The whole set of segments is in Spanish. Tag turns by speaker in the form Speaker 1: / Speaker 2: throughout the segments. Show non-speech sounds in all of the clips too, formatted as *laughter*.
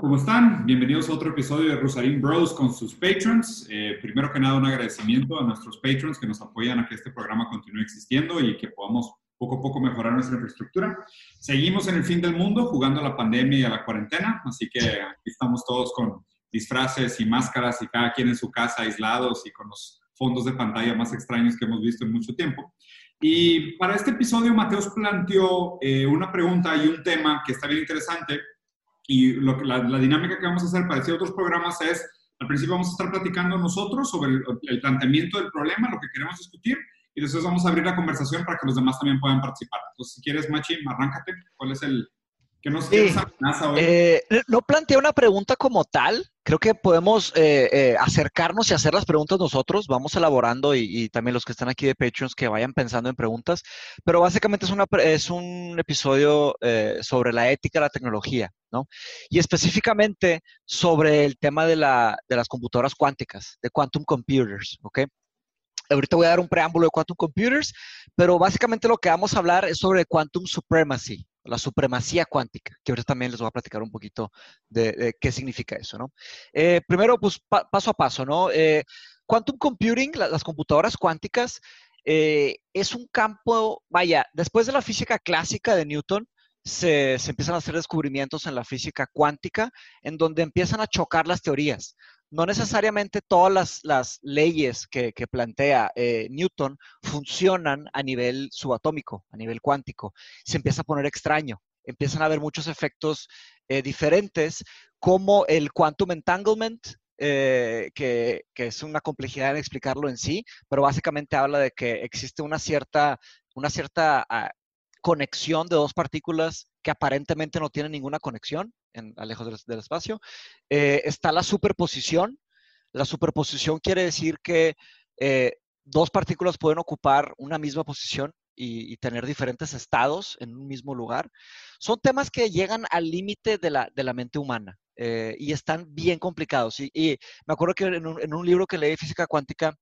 Speaker 1: ¿Cómo están? Bienvenidos a otro episodio de Rosarín Bros con sus patrons. Eh, primero que nada, un agradecimiento a nuestros patrons que nos apoyan a que este programa continúe existiendo y que podamos poco a poco mejorar nuestra infraestructura. Seguimos en el fin del mundo jugando a la pandemia y a la cuarentena, así que aquí estamos todos con disfraces y máscaras y cada quien en su casa aislados y con los fondos de pantalla más extraños que hemos visto en mucho tiempo. Y para este episodio, Mateos planteó eh, una pregunta y un tema que está bien interesante y lo la, la, dinámica que vamos a hacer para otros programas es, al principio vamos a estar platicando nosotros sobre el, el, planteamiento del problema, lo que queremos discutir, y después vamos a abrir la conversación para que los demás también puedan participar. Entonces, si quieres, Machi, arráncate. ¿Cuál es el... ¿Qué nos sí. amenaza hoy?
Speaker 2: Eh, no planteé una pregunta como tal. Creo que podemos eh, eh, acercarnos y hacer las preguntas nosotros. Vamos elaborando y, y, también los que están aquí de Patreons que vayan pensando en preguntas. Pero básicamente es, una, es un episodio sobre la ética de la tecnología. ¿no? Y específicamente sobre el tema de, la, de, las computadoras cuánticas, de quantum computers, ¿ok? Ahorita voy a dar un preámbulo de quantum computers, pero básicamente lo que vamos a hablar es sobre quantum supremacy, la supremacía cuántica, que ahorita también les voy a platicar un poquito de, de qué significa eso, ¿no? Eh, primero, pues pa paso a paso, ¿no? Eh, quantum computing, la, las computadoras cuánticas, eh, es un campo, vaya, después de la física clásica de Newton, se, empiezan a hacer descubrimientos en la física cuántica, en donde empiezan a chocar las teorías. No necesariamente todas las, leyes que, plantea eh, Newton funcionan a nivel subatómico, a nivel cuántico. Se empieza a poner extraño. Empiezan a haber muchos efectos eh, diferentes, como el quantum entanglement, eh, que, es una complejidad en explicarlo en sí, pero básicamente habla de que existe una cierta, una cierta uh, conexión de dos partículas que aparentemente no tienen ninguna conexión en, a lejos del, espacio. Eh, está la superposición. La superposición quiere decir que eh, dos partículas pueden ocupar una misma posición y, tener diferentes estados en un mismo lugar. Son temas que llegan al límite de la, de la mente humana eh, y están bien complicados. Y, me acuerdo que en un, en un libro que leí física cuántica,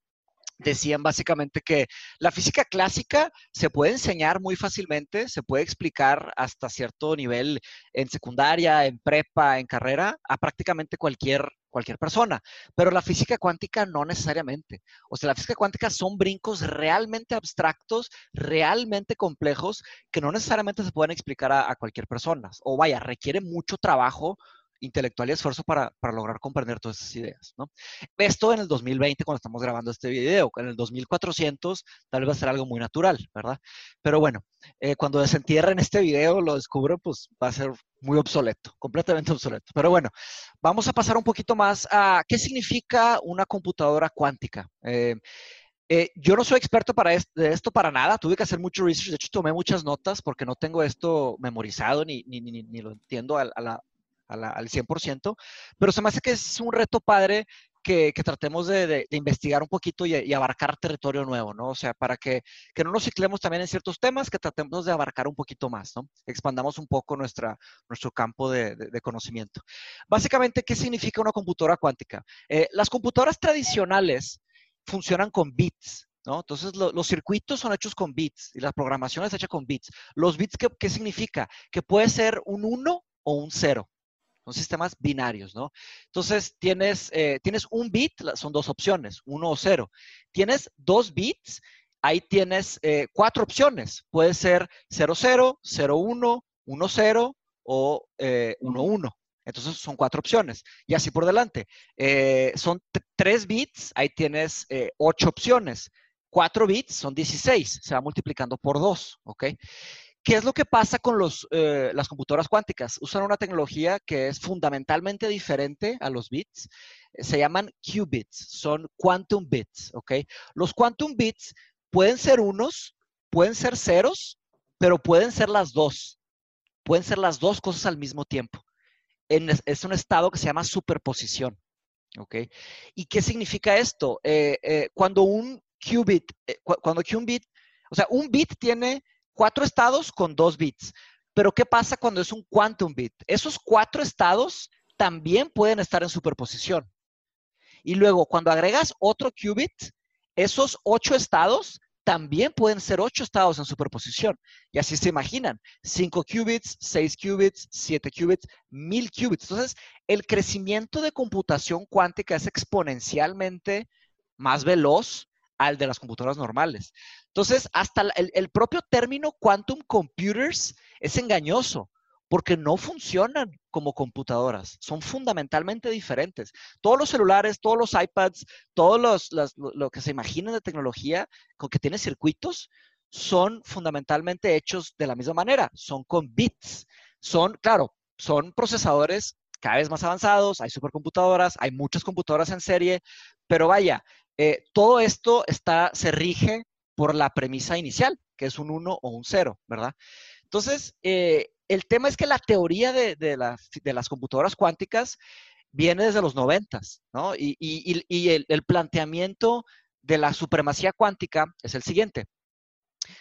Speaker 2: decían básicamente que la física clásica se puede enseñar muy fácilmente, se puede explicar hasta cierto nivel en secundaria, en prepa, en carrera, a prácticamente cualquier, cualquier persona, pero la física cuántica no necesariamente. O sea, la física cuántica son brincos realmente abstractos, realmente complejos, que no necesariamente se pueden explicar a, a cualquier persona. O vaya, requiere mucho trabajo intelectual y esfuerzo para, para, lograr comprender todas esas ideas, ¿no? Esto en el 2020, cuando estamos grabando este video, en el 2400 tal vez va a ser algo muy natural, ¿verdad? Pero bueno, eh, cuando desentierren este video, lo descubro, pues va a ser muy obsoleto, completamente obsoleto. Pero bueno, vamos a pasar un poquito más a qué significa una computadora cuántica. Eh, eh, yo no soy experto para esto, de esto para nada, tuve que hacer mucho research, de hecho tomé muchas notas porque no tengo esto memorizado ni, ni, ni, ni lo entiendo a, a, la, a la, al 100%, pero se me hace que es un reto padre que, que tratemos de, de, investigar un poquito y, abarcar territorio nuevo, ¿no? O sea, para que, que, no nos ciclemos también en ciertos temas, que tratemos de abarcar un poquito más, ¿no? Expandamos un poco nuestra, nuestro campo de, de conocimiento. Básicamente, ¿qué significa una computadora cuántica? Eh, las computadoras tradicionales funcionan con bits, ¿No? Entonces, lo, los circuitos son hechos con bits y la programación es hecha con bits. Los bits, ¿qué, qué significa? Que puede ser un 1 o un 0. Son sistemas binarios, ¿no? Entonces, tienes, eh, tienes un bit, son dos opciones, uno o cero. Tienes dos bits, ahí tienes eh, cuatro opciones. Puede ser 00, 01, 10 o eh, 11. Entonces, son cuatro opciones. Y así por delante. Eh, son tres bits, ahí tienes eh, ocho opciones. Cuatro bits son 16, se va multiplicando por dos, ¿ok? ¿Qué es lo que pasa con los, eh, las computadoras cuánticas? Usan una tecnología que es fundamentalmente diferente a los bits. Se llaman qubits, son quantum bits, ¿ok? Los quantum bits pueden ser unos, pueden ser ceros, pero pueden ser las dos. Pueden ser las dos cosas al mismo tiempo. Es un estado que se llama superposición, ¿ok? ¿Y qué significa esto? Eh, eh, cuando un qubit, eh, cu cuando qubit O sea, un bit tiene cuatro estados con dos bits. Pero ¿qué pasa cuando es un quantum bit? Esos cuatro estados también pueden estar en superposición. Y luego, cuando agregas otro qubit, esos ocho estados también pueden ser ocho estados en superposición. Y así se imaginan, cinco qubits, seis qubits, siete qubits, mil qubits. Entonces, el crecimiento de computación cuántica es exponencialmente más veloz al de las computadoras normales. Entonces, hasta el, propio término quantum computers es engañoso porque no funcionan como computadoras, son fundamentalmente diferentes. Todos los celulares, todos los iPads, todos los, lo que se imaginen de tecnología con que tiene circuitos, son fundamentalmente hechos de la misma manera, son con bits, son, claro, son procesadores cada vez más avanzados, hay supercomputadoras, hay muchas computadoras en serie, pero vaya, eh, todo esto está, se rige por la premisa inicial, que es un 1 o un 0, ¿verdad? Entonces, eh, el tema es que la teoría de, las computadoras cuánticas viene desde los noventas, ¿no? Y, el, planteamiento de la supremacía cuántica es el siguiente.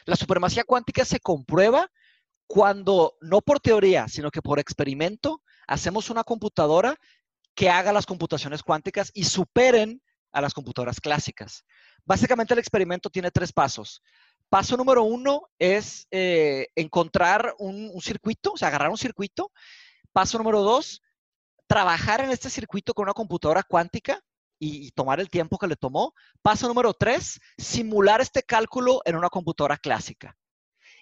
Speaker 2: La supremacía cuántica se comprueba cuando, no por teoría, sino que por experimento, hacemos una computadora que haga las computaciones cuánticas y superen a las computadoras clásicas. Básicamente el experimento tiene tres pasos. Paso número uno es eh, encontrar un, circuito, o sea, agarrar un circuito. Paso número dos, trabajar en este circuito con una computadora cuántica y, tomar el tiempo que le tomó. Paso número tres, simular este cálculo en una computadora clásica.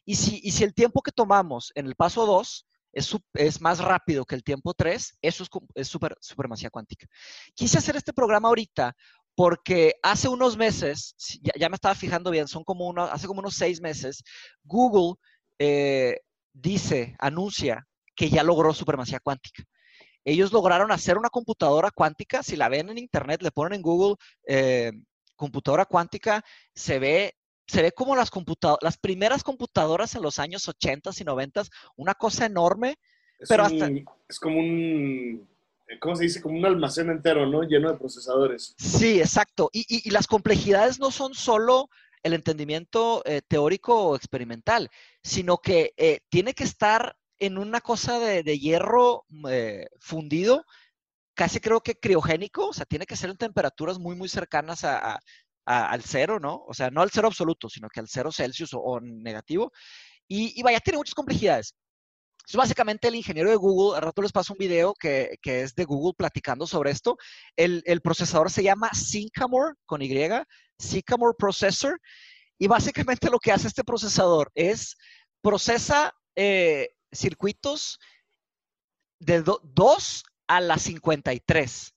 Speaker 2: Y si, si el tiempo que tomamos en el paso dos es, más rápido que el tiempo 3, eso es, es super, supremacía cuántica. Quise hacer este programa ahorita porque hace unos meses, ya, me estaba fijando bien, son como unos, hace como unos seis meses, Google eh, dice, anuncia que ya logró supremacía cuántica. Ellos lograron hacer una computadora cuántica, si la ven en internet, le ponen en Google eh, computadora cuántica, se ve, se ve como las, las primeras computadoras en los años 80 y 90, una cosa enorme, pero hasta...
Speaker 3: Es como un ¿cómo se dice? Como un almacén entero, ¿no? Lleno de procesadores.
Speaker 2: Sí, exacto. Y, las complejidades no son solo el entendimiento eh, teórico o experimental, sino que eh, tiene que estar en una cosa de, hierro eh, fundido, casi creo que criogénico, o sea, tiene que ser en temperaturas muy, muy cercanas al cero, ¿no? O sea, no al cero absoluto, sino que al cero Celsius o, negativo. Y, vaya, tiene muchas complejidades. Es básicamente el ingeniero de Google, al rato les paso un video que, es de Google platicando sobre esto. El, procesador se llama Sycamore, con Y, Sycamore Processor, y básicamente lo que hace este procesador es procesa eh, circuitos de 2 a la 53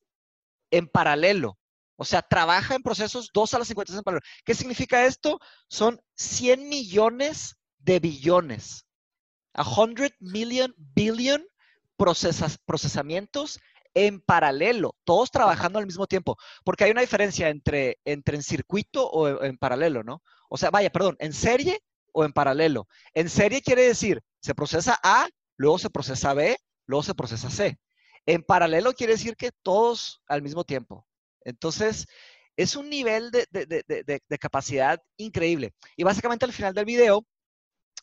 Speaker 2: en paralelo. O sea, trabaja en procesos 2 a la 53 en paralelo. ¿Qué significa esto? Son 100 millones de billones a 100 million billion procesamientos en paralelo, todos trabajando al mismo tiempo, porque hay una diferencia entre, entre en circuito o en, paralelo, ¿no? O sea, vaya, perdón, en serie o en paralelo. En serie quiere decir, se procesa A, luego se procesa B, luego se procesa C. En paralelo quiere decir que todos al mismo tiempo. Entonces, es un nivel de, de capacidad increíble. Y básicamente al final del video,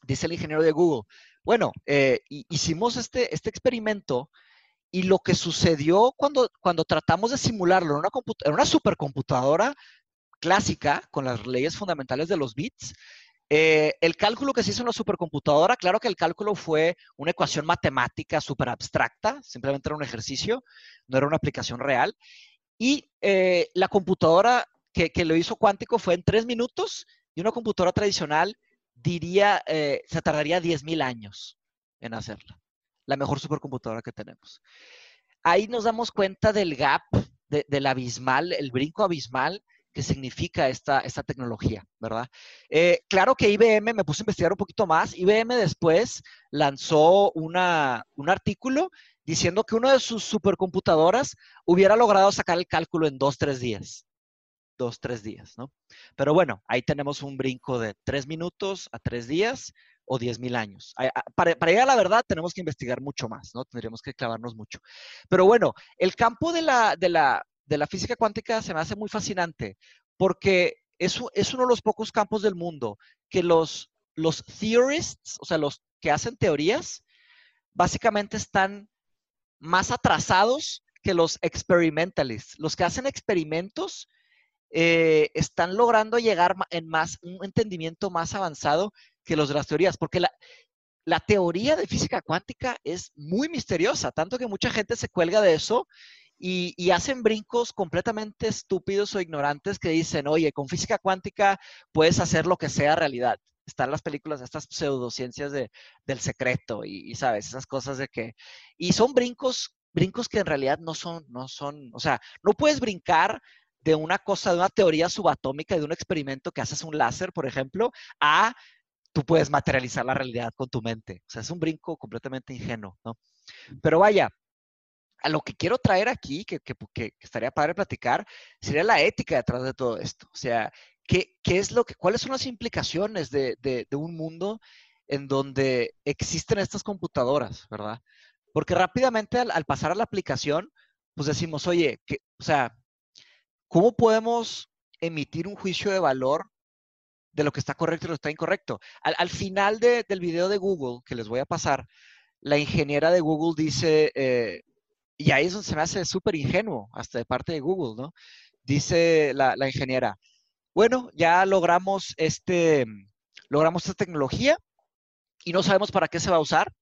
Speaker 2: dice el ingeniero de Google, bueno, eh, hicimos este, este experimento y lo que sucedió cuando, cuando tratamos de simularlo en una, en una supercomputadora clásica con las leyes fundamentales de los bits, eh, el cálculo que se hizo en la supercomputadora, claro que el cálculo fue una ecuación matemática súper abstracta, simplemente era un ejercicio, no era una aplicación real. Y eh, la computadora que, que, lo hizo cuántico fue en tres minutos y una computadora tradicional diría, eh, se tardaría 10.000 años en hacerla. La mejor supercomputadora que tenemos. Ahí nos damos cuenta del gap, del abismal, el brinco abismal que significa esta, esta tecnología, ¿verdad? Eh, claro que IBM, me puse a investigar un poquito más, IBM después lanzó una, un artículo diciendo que una de sus supercomputadoras hubiera logrado sacar el cálculo en dos, tres días dos, tres días, ¿no? Pero bueno, ahí tenemos un brinco de tres minutos a tres días o diez mil años. Para, llegar a la verdad tenemos que investigar mucho más, ¿no? Tendríamos que clavarnos mucho. Pero bueno, el campo de la, de la, de la física cuántica se me hace muy fascinante porque es, es uno de los pocos campos del mundo que los, los theorists, o sea, los que hacen teorías, básicamente están más atrasados que los experimentalists. Los que hacen experimentos eh, están logrando llegar en más, un entendimiento más avanzado que los de las teorías, porque la, la teoría de física cuántica es muy misteriosa, tanto que mucha gente se cuelga de eso y, hacen brincos completamente estúpidos o ignorantes que dicen, oye, con física cuántica puedes hacer lo que sea realidad. Están las películas, estas pseudociencias de, del secreto y, sabes, esas cosas de que... Y son brincos, brincos que en realidad no son, no son, o sea, no puedes brincar de una cosa, de una teoría subatómica, de un experimento que haces un láser, por ejemplo, a tú puedes materializar la realidad con tu mente. O sea, es un brinco completamente ingenuo, ¿no? Pero vaya, a lo que quiero traer aquí, que, que, estaría padre platicar, sería la ética detrás de todo esto. O sea, ¿qué, qué es lo que, ¿cuáles son las implicaciones de, de, un mundo en donde existen estas computadoras, verdad? Porque rápidamente al, al pasar a la aplicación, pues decimos, oye, que, o sea, ¿cómo podemos emitir un juicio de valor de lo que está correcto y lo que está incorrecto? Al, al final de, del video de Google, que les voy a pasar, la ingeniera de Google dice, eh, y ahí es donde se me hace súper ingenuo, hasta de parte de Google, ¿no? Dice la, ingeniera, bueno, ya logramos, este, logramos esta tecnología y no sabemos para qué se va a usar.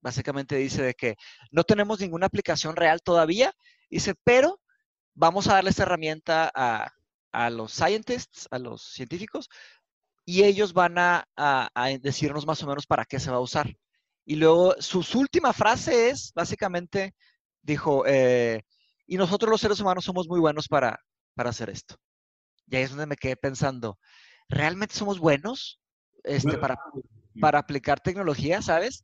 Speaker 2: Básicamente dice de que no tenemos ninguna aplicación real todavía. Dice, pero vamos a darle esta herramienta a, los scientists, a los científicos, y ellos van a, a, decirnos más o menos para qué se va a usar. Y luego su última frase es básicamente, dijo, eh, y nosotros los seres humanos somos muy buenos para, para hacer esto. Y ahí es donde me quedé pensando, ¿realmente somos buenos este, para, para aplicar tecnología, sabes?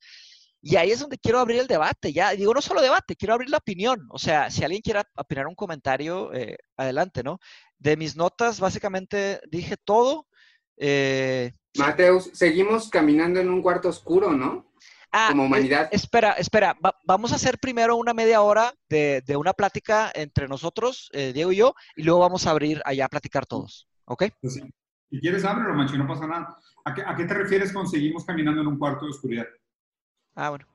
Speaker 2: Y ahí es donde quiero abrir el debate, ya digo, no solo debate, quiero abrir la opinión. O sea, si alguien quiere opinar un comentario, eh, adelante, ¿no? De mis notas, básicamente dije todo.
Speaker 4: Eh, Mateus, seguimos caminando en un cuarto oscuro, ¿no?
Speaker 2: Ah, como eh, humanidad. espera, espera, vamos a hacer primero una media hora de, una plática entre nosotros, eh, Diego y yo, y luego vamos a abrir allá a platicar todos, ¿ok?
Speaker 1: Pues si quieres, ábrelo, Mancho, no pasa nada. ¿A qué, te refieres con seguimos caminando en un cuarto de oscuridad?
Speaker 2: Ah, bueno.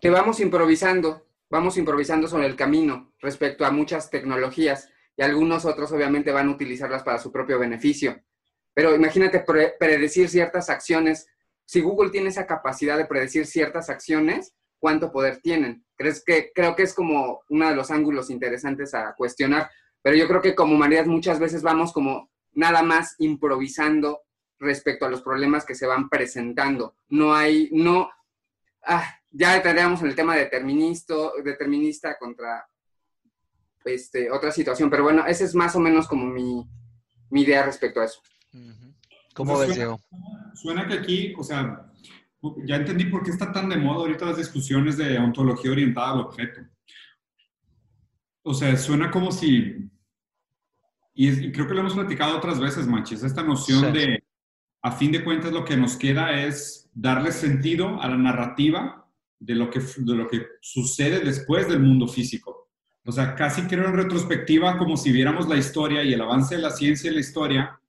Speaker 4: que vamos improvisando, vamos improvisando sobre el camino respecto a muchas tecnologías y algunos otros obviamente van a utilizarlas para su propio beneficio. Pero imagínate predecir ciertas acciones si Google tiene esa capacidad de predecir ciertas acciones, ¿cuánto poder tienen? ¿Crees que, creo que es como uno de los ángulos interesantes a cuestionar, pero yo creo que como humanidad muchas veces vamos como nada más improvisando respecto a los problemas que se van presentando. No hay, no, ah, ya entraríamos en el tema determinista, determinista contra este, otra situación, pero bueno, esa es más o menos como mi, idea respecto a eso.
Speaker 2: ¿Cómo ves, Diego?
Speaker 1: Suena que aquí, o sea, ya entendí por qué está tan de moda ahorita las discusiones de ontología orientada al objeto. O sea, suena como si, y, creo que lo hemos platicado otras veces, Manches, esta noción de, a fin de cuentas, lo que nos queda es darle sentido a la narrativa de lo que, sucede después del mundo físico. O sea, casi creo en retrospectiva como si viéramos la historia y el avance de la ciencia y la historia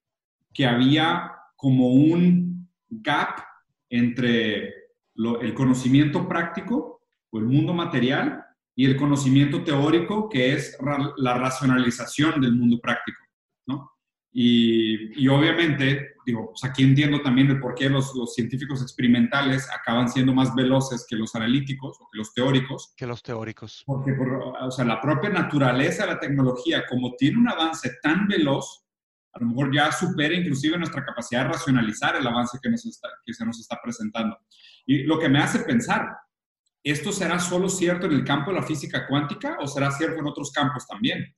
Speaker 1: que había como un gap entre el conocimiento práctico o el mundo material y el conocimiento teórico, que es la racionalización del mundo práctico, ¿no? Y, obviamente, digo, pues aquí entiendo también el por qué los, los, científicos experimentales acaban siendo más veloces que los analíticos o que los teóricos.
Speaker 2: Que los teóricos.
Speaker 1: Porque, o sea, la propia naturaleza de la tecnología, como tiene un avance tan veloz, a lo mejor ya supera inclusive nuestra capacidad de racionalizar el avance que, nos está, que se nos está presentando. Y lo que me hace pensar, ¿esto será solo cierto en el campo de la física cuántica o será cierto en otros campos también?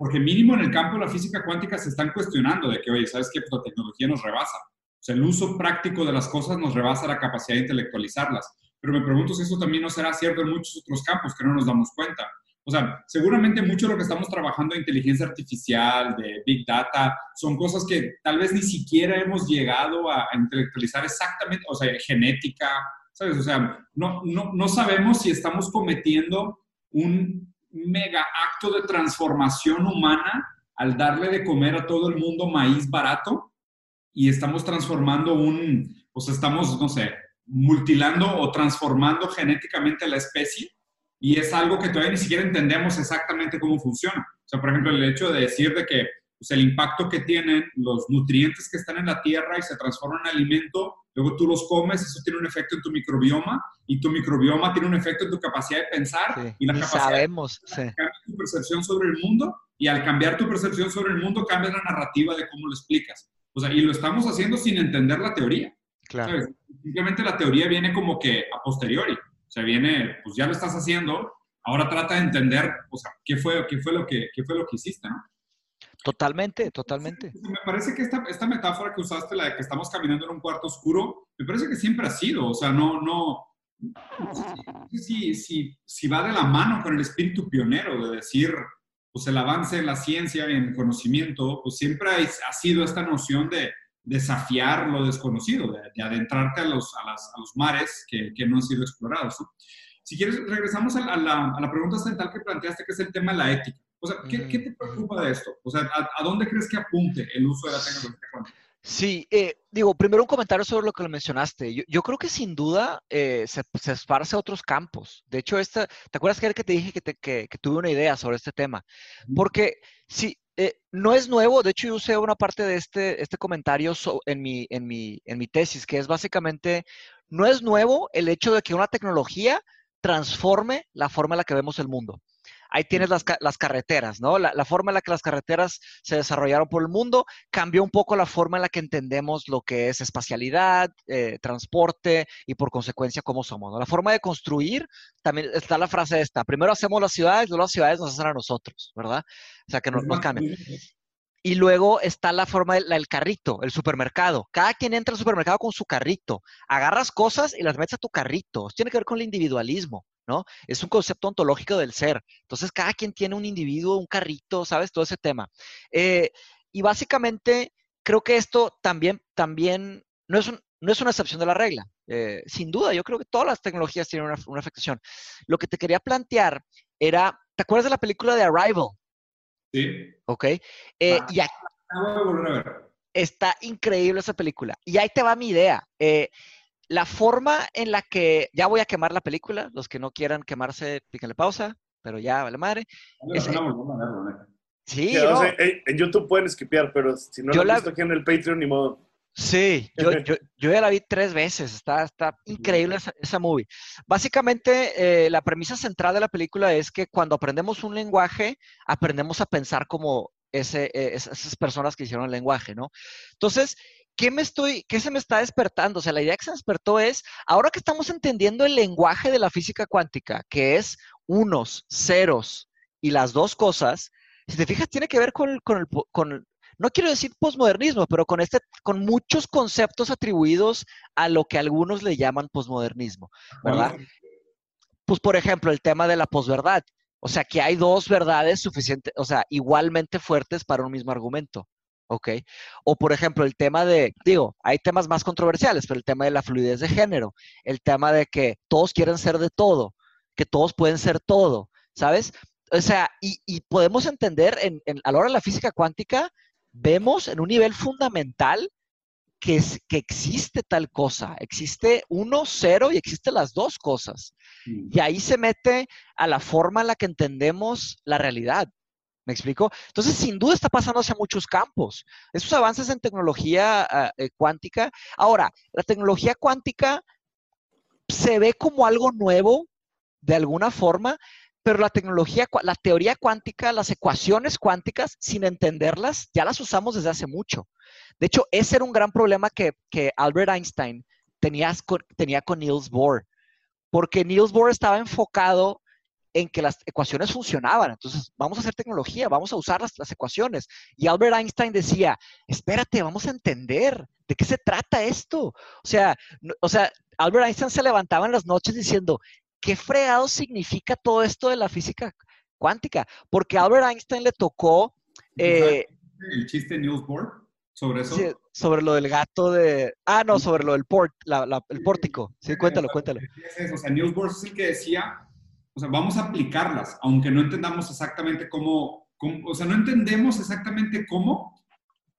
Speaker 1: Porque mínimo en el campo de la física cuántica se están cuestionando de que, oye, ¿sabes qué? Pues la tecnología nos rebasa. O sea, el uso práctico de las cosas nos rebasa la capacidad de intelectualizarlas. Pero me pregunto si eso también no será cierto en muchos otros campos que no nos damos cuenta. O sea, seguramente mucho de lo que estamos trabajando de inteligencia artificial, de big data, son cosas que tal vez ni siquiera hemos llegado a, intelectualizar exactamente, o sea, genética, ¿sabes? O sea, no, no, no sabemos si estamos cometiendo un mega acto de transformación humana al darle de comer a todo el mundo maíz barato y estamos transformando un, pues estamos, no sé, mutilando o transformando genéticamente la especie y es algo que todavía ni siquiera entendemos exactamente cómo funciona. O sea, por ejemplo, el hecho de decir de que pues, el impacto que tienen los nutrientes que están en la tierra y se transforman en alimento, luego tú los comes, eso tiene un efecto en tu microbioma y tu microbioma tiene un efecto en tu capacidad de pensar y la capacidad
Speaker 2: sabemos,
Speaker 1: de cambiar tu percepción sobre el mundo y al cambiar tu percepción sobre el mundo cambias la narrativa de cómo lo explicas. O sea, y lo estamos haciendo sin entender la teoría.
Speaker 2: Claro.
Speaker 1: Simplemente la teoría viene como que a posteriori. O sea, viene, pues ya lo estás haciendo, ahora trata de entender, o sea, qué fue, qué fue, lo, que, qué fue lo que hiciste, ¿no?
Speaker 2: Totalmente, totalmente.
Speaker 1: Me parece que esta, esta metáfora que usaste, la de que estamos caminando en un cuarto oscuro, me parece que siempre ha sido, o sea, no, no, no si, si, si va de la mano con el espíritu pionero de decir, pues el avance en la ciencia y en el conocimiento, pues siempre ha, sido esta noción de desafiar lo desconocido, de, adentrarte a los, a, las, a los mares que, que, no han sido explorados. Si quieres, regresamos a la, a la, pregunta central que planteaste, que es el tema de la ética. O sea, ¿qué, ¿qué te preocupa de esto? O sea, ¿a, dónde crees que apunte el uso de la tecnología cuántica?
Speaker 2: Sí, eh, digo, primero un comentario sobre lo que lo mencionaste. Yo, yo creo que sin duda eh, se, se, esparce a otros campos. De hecho, esta, ¿te acuerdas que, que te dije que, te, que, que, tuve una idea sobre este tema? Porque sí, eh, no es nuevo. De hecho, yo usé una parte de este, este comentario so, en, mi, en, mi, en mi tesis, que es básicamente, no es nuevo el hecho de que una tecnología transforme la forma en la que vemos el mundo ahí tienes las, las carreteras, ¿no? La, la, forma en la que las carreteras se desarrollaron por el mundo cambió un poco la forma en la que entendemos lo que es espacialidad, eh, transporte y por consecuencia cómo somos, ¿no? La forma de construir, también está la frase esta, primero hacemos las ciudades, luego las ciudades nos hacen a nosotros, ¿verdad? O sea, que nos, nos cambian. Y luego está la forma del el carrito, el supermercado. Cada quien entra al supermercado con su carrito. Agarras cosas y las metes a tu carrito. Tiene que ver con el individualismo. ¿No? Es un concepto ontológico del ser. Entonces, cada quien tiene un individuo, un carrito, ¿sabes? Todo ese tema. Eh, y básicamente, creo que esto también, también no, es un, no es una excepción de la regla. Eh, sin duda, yo creo que todas las tecnologías tienen una, una, afectación. Lo que te quería plantear era, ¿te acuerdas de la película de Arrival?
Speaker 1: Sí.
Speaker 2: Ok. Eh, ah, y aquí, está increíble esa película. Y ahí te va mi idea. Eh, la forma en la que, ya voy a quemar la película, los que no quieran quemarse, píquenle pausa, pero ya vale madre. Es,
Speaker 3: sí, no. en YouTube pueden esquipear, pero si no yo la he visto aquí en el Patreon, ni modo.
Speaker 2: Sí, yo, *laughs* yo, yo, ya la vi tres veces, está, está increíble esa, esa movie. Básicamente, eh, la premisa central de la película es que cuando aprendemos un lenguaje, aprendemos a pensar como ese, eh, esas personas que hicieron el lenguaje, ¿no? Entonces, ¿qué me estoy, qué se me está despertando? O sea, la idea que se despertó es, ahora que estamos entendiendo el lenguaje de la física cuántica, que es unos, ceros y las dos cosas, si te fijas, tiene que ver con, con, el, con no quiero decir posmodernismo, pero con, este, con muchos conceptos atribuidos a lo que algunos le llaman posmodernismo, ¿verdad? Pues, por ejemplo, el tema de la posverdad. O sea, que hay dos verdades suficientes, o sea, igualmente fuertes para un mismo argumento. ¿Ok? O por ejemplo, el tema de, digo, hay temas más controversiales, pero el tema de la fluidez de género, el tema de que todos quieren ser de todo, que todos pueden ser todo, ¿sabes? O sea, y, y podemos entender en, en, a la hora de la física cuántica, vemos en un nivel fundamental que, es, que existe tal cosa, existe uno, cero y existen las dos cosas. Y ahí se mete a la forma en la que entendemos la realidad. ¿Me explico? Entonces, sin duda está pasando hacia muchos campos. Esos avances en tecnología uh, eh, cuántica. Ahora, la tecnología cuántica se ve como algo nuevo de alguna forma, pero la tecnología, la teoría cuántica, las ecuaciones cuánticas, sin entenderlas, ya las usamos desde hace mucho. De hecho, ese era un gran problema que, que Albert Einstein tenía tenía con Niels Bohr, porque Niels Bohr estaba enfocado en que las ecuaciones funcionaban. Entonces, vamos a hacer tecnología, vamos a usar las, las, ecuaciones. Y Albert Einstein decía, espérate, vamos a entender de qué se trata esto. O sea, no, o sea, Albert Einstein se levantaba en las noches diciendo, ¿qué fregado significa todo esto de la física cuántica? Porque a Albert Einstein le tocó... Eh,
Speaker 1: ¿El chiste de Niels Bohr? ¿Sobre eso? Sí,
Speaker 2: sobre lo del gato de... Ah, no, sobre lo del port, la, la, el pórtico. Sí, cuéntalo, cuéntalo.
Speaker 1: Es o sea, Niels Bohr es el que decía, o sea, vamos a aplicarlas, aunque no entendamos exactamente cómo, o sea, no entendemos exactamente cómo,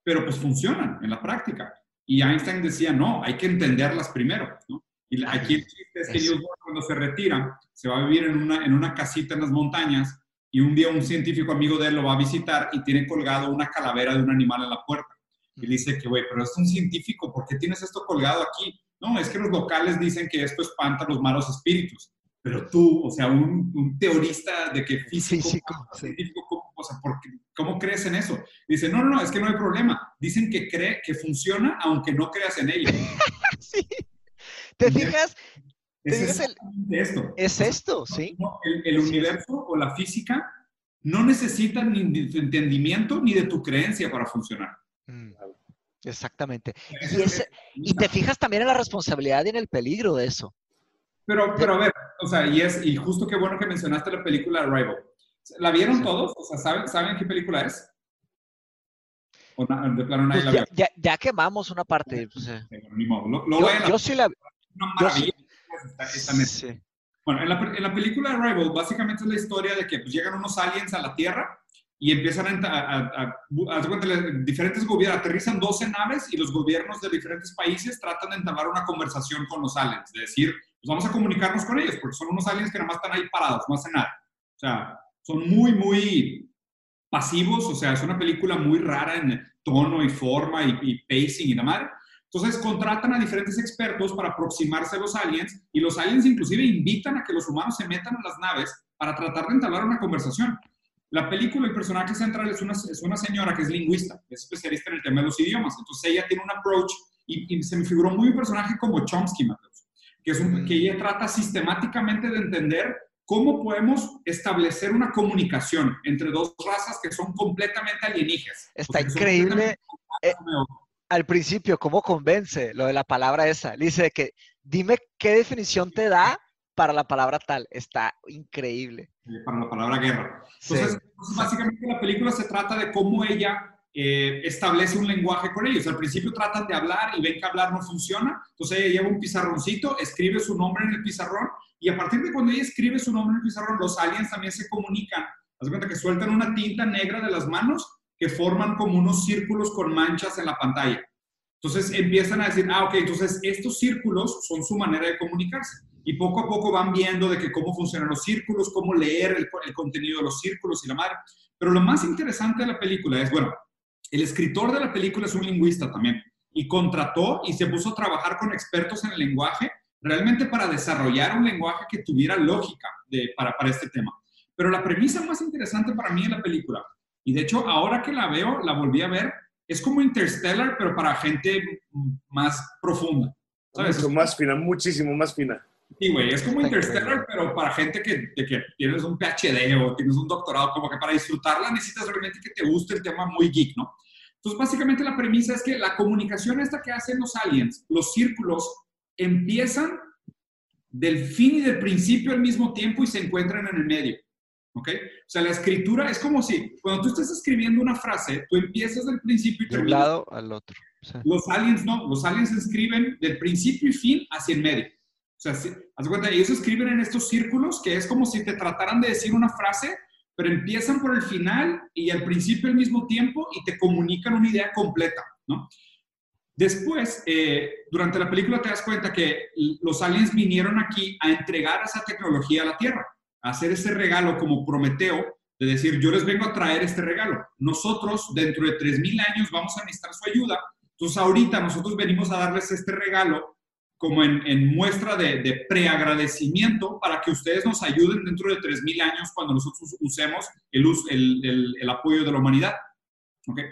Speaker 1: pero pues funcionan en la práctica. Y Einstein decía, no, hay que entenderlas primero, ¿no? Y aquí el chiste es que Newton cuando se retira, se va a vivir en una, en una casita en las montañas y un día un científico amigo de él lo va a visitar y tiene colgado una calavera de un animal en la puerta. Y le dice que, güey, pero es un científico, ¿por qué tienes esto colgado aquí? No, es que los locales dicen que esto espanta a los malos espíritus. Pero tú, o sea, un, teorista de que físico, físico, científico, ¿cómo, o sea, ¿cómo crees en eso? Dice, no, no, no, es que no hay problema. Dicen que cree que funciona aunque no creas en ello. *laughs*
Speaker 2: sí. ¿Te fijas?
Speaker 1: Es, esto.
Speaker 2: es esto, ¿sí?
Speaker 1: El, universo o la física no necesitan ni de tu entendimiento ni de tu creencia para funcionar. Mm,
Speaker 2: exactamente. Y, te fijas también en la responsabilidad y en el peligro de eso.
Speaker 1: Pero, pero a ver, o sea, y, es, y justo qué bueno que mencionaste la película Arrival. ¿La vieron todos? O sea, ¿saben, ¿saben qué película es?
Speaker 2: ¿O de plano nadie pues la ya, ya, quemamos una parte. Pues, eh. yo, sí la, una maravilla.
Speaker 1: Bueno, en la, en la, película Arrival, básicamente es la historia de que pues, llegan unos aliens a la Tierra y empiezan a, a, a, diferentes gobiernos, aterrizan 12 naves y los gobiernos de diferentes países tratan de entablar una conversación con los aliens, de decir, pues vamos a comunicarnos con ellos, porque son unos aliens que nada más están ahí parados, no hacen nada. O sea, son muy, muy pasivos, o sea, es una película muy rara en tono y forma y, y pacing y nada más. Entonces contratan a diferentes expertos para aproximarse a los aliens y los aliens inclusive invitan a que los humanos se metan a las naves para tratar de entablar una conversación. La película, el personaje central es una, es una señora que es lingüista, es especialista en el tema de los idiomas. Entonces ella tiene un approach y, se me figuró muy un personaje como Chomsky, Mateus, que, es un, que ella trata sistemáticamente de entender cómo podemos establecer una comunicación entre dos razas que son completamente alienígenas.
Speaker 2: Está increíble al principio, ¿cómo convence lo de la palabra esa? Le dice que dime qué definición te da para la palabra tal. Está increíble.
Speaker 1: Para la palabra guerra. Entonces, básicamente la película se trata de cómo ella eh, establece un lenguaje con ellos. Al principio tratan de hablar y ven que hablar no funciona. Entonces ella lleva un pizarroncito, escribe su nombre en el pizarrón y a partir de cuando ella escribe su nombre en el pizarrón, los aliens también se comunican. Haz cuenta que sueltan una tinta negra de las manos que forman como unos círculos con manchas en la pantalla. Entonces empiezan a decir, ah, ok, entonces estos círculos son su manera de comunicarse. Y poco a poco van viendo de que cómo funcionan los círculos, cómo leer el, contenido de los círculos y la madre. Pero lo más interesante de la película es, bueno, el escritor de la película es un lingüista también y contrató y se puso a trabajar con expertos en el lenguaje realmente para desarrollar un lenguaje que tuviera lógica para, para este tema. Pero la premisa más interesante para mí en la película y de hecho, ahora que la veo, la volví a ver, es como Interstellar, pero para gente más profunda.
Speaker 3: ¿sabes? más fina, muchísimo más fina.
Speaker 1: Sí, güey, es como Interstellar, pero para gente que, de que tienes un PhD o tienes un doctorado, como que para disfrutarla necesitas realmente que te guste el tema muy geek, ¿no? Entonces, básicamente la premisa es que la comunicación esta que hacen los aliens, los círculos, empiezan del fin y del principio al mismo tiempo y se encuentran en el medio. ¿Ok? O sea, la escritura es como si, cuando tú estás escribiendo una frase, tú empiezas del principio y
Speaker 2: terminas. De un lado al otro.
Speaker 1: Los aliens no, los aliens escriben del principio y fin hacia el medio. O sea, haz cuenta, ellos escriben en estos círculos que es como si te trataran de decir una frase, pero empiezan por el final y al principio al mismo tiempo y te comunican una idea completa, ¿no? Después, eh, durante la película te das cuenta que los aliens vinieron aquí a entregar esa tecnología a la Tierra hacer ese regalo como Prometeo, de decir, yo les vengo a traer este regalo. Nosotros, dentro de 3.000 años, vamos a necesitar su ayuda. Entonces, ahorita nosotros venimos a darles este regalo como en, muestra de, preagradecimiento para que ustedes nos ayuden dentro de 3.000 años cuando nosotros usemos el, el, el, apoyo de la humanidad. ¿Okay?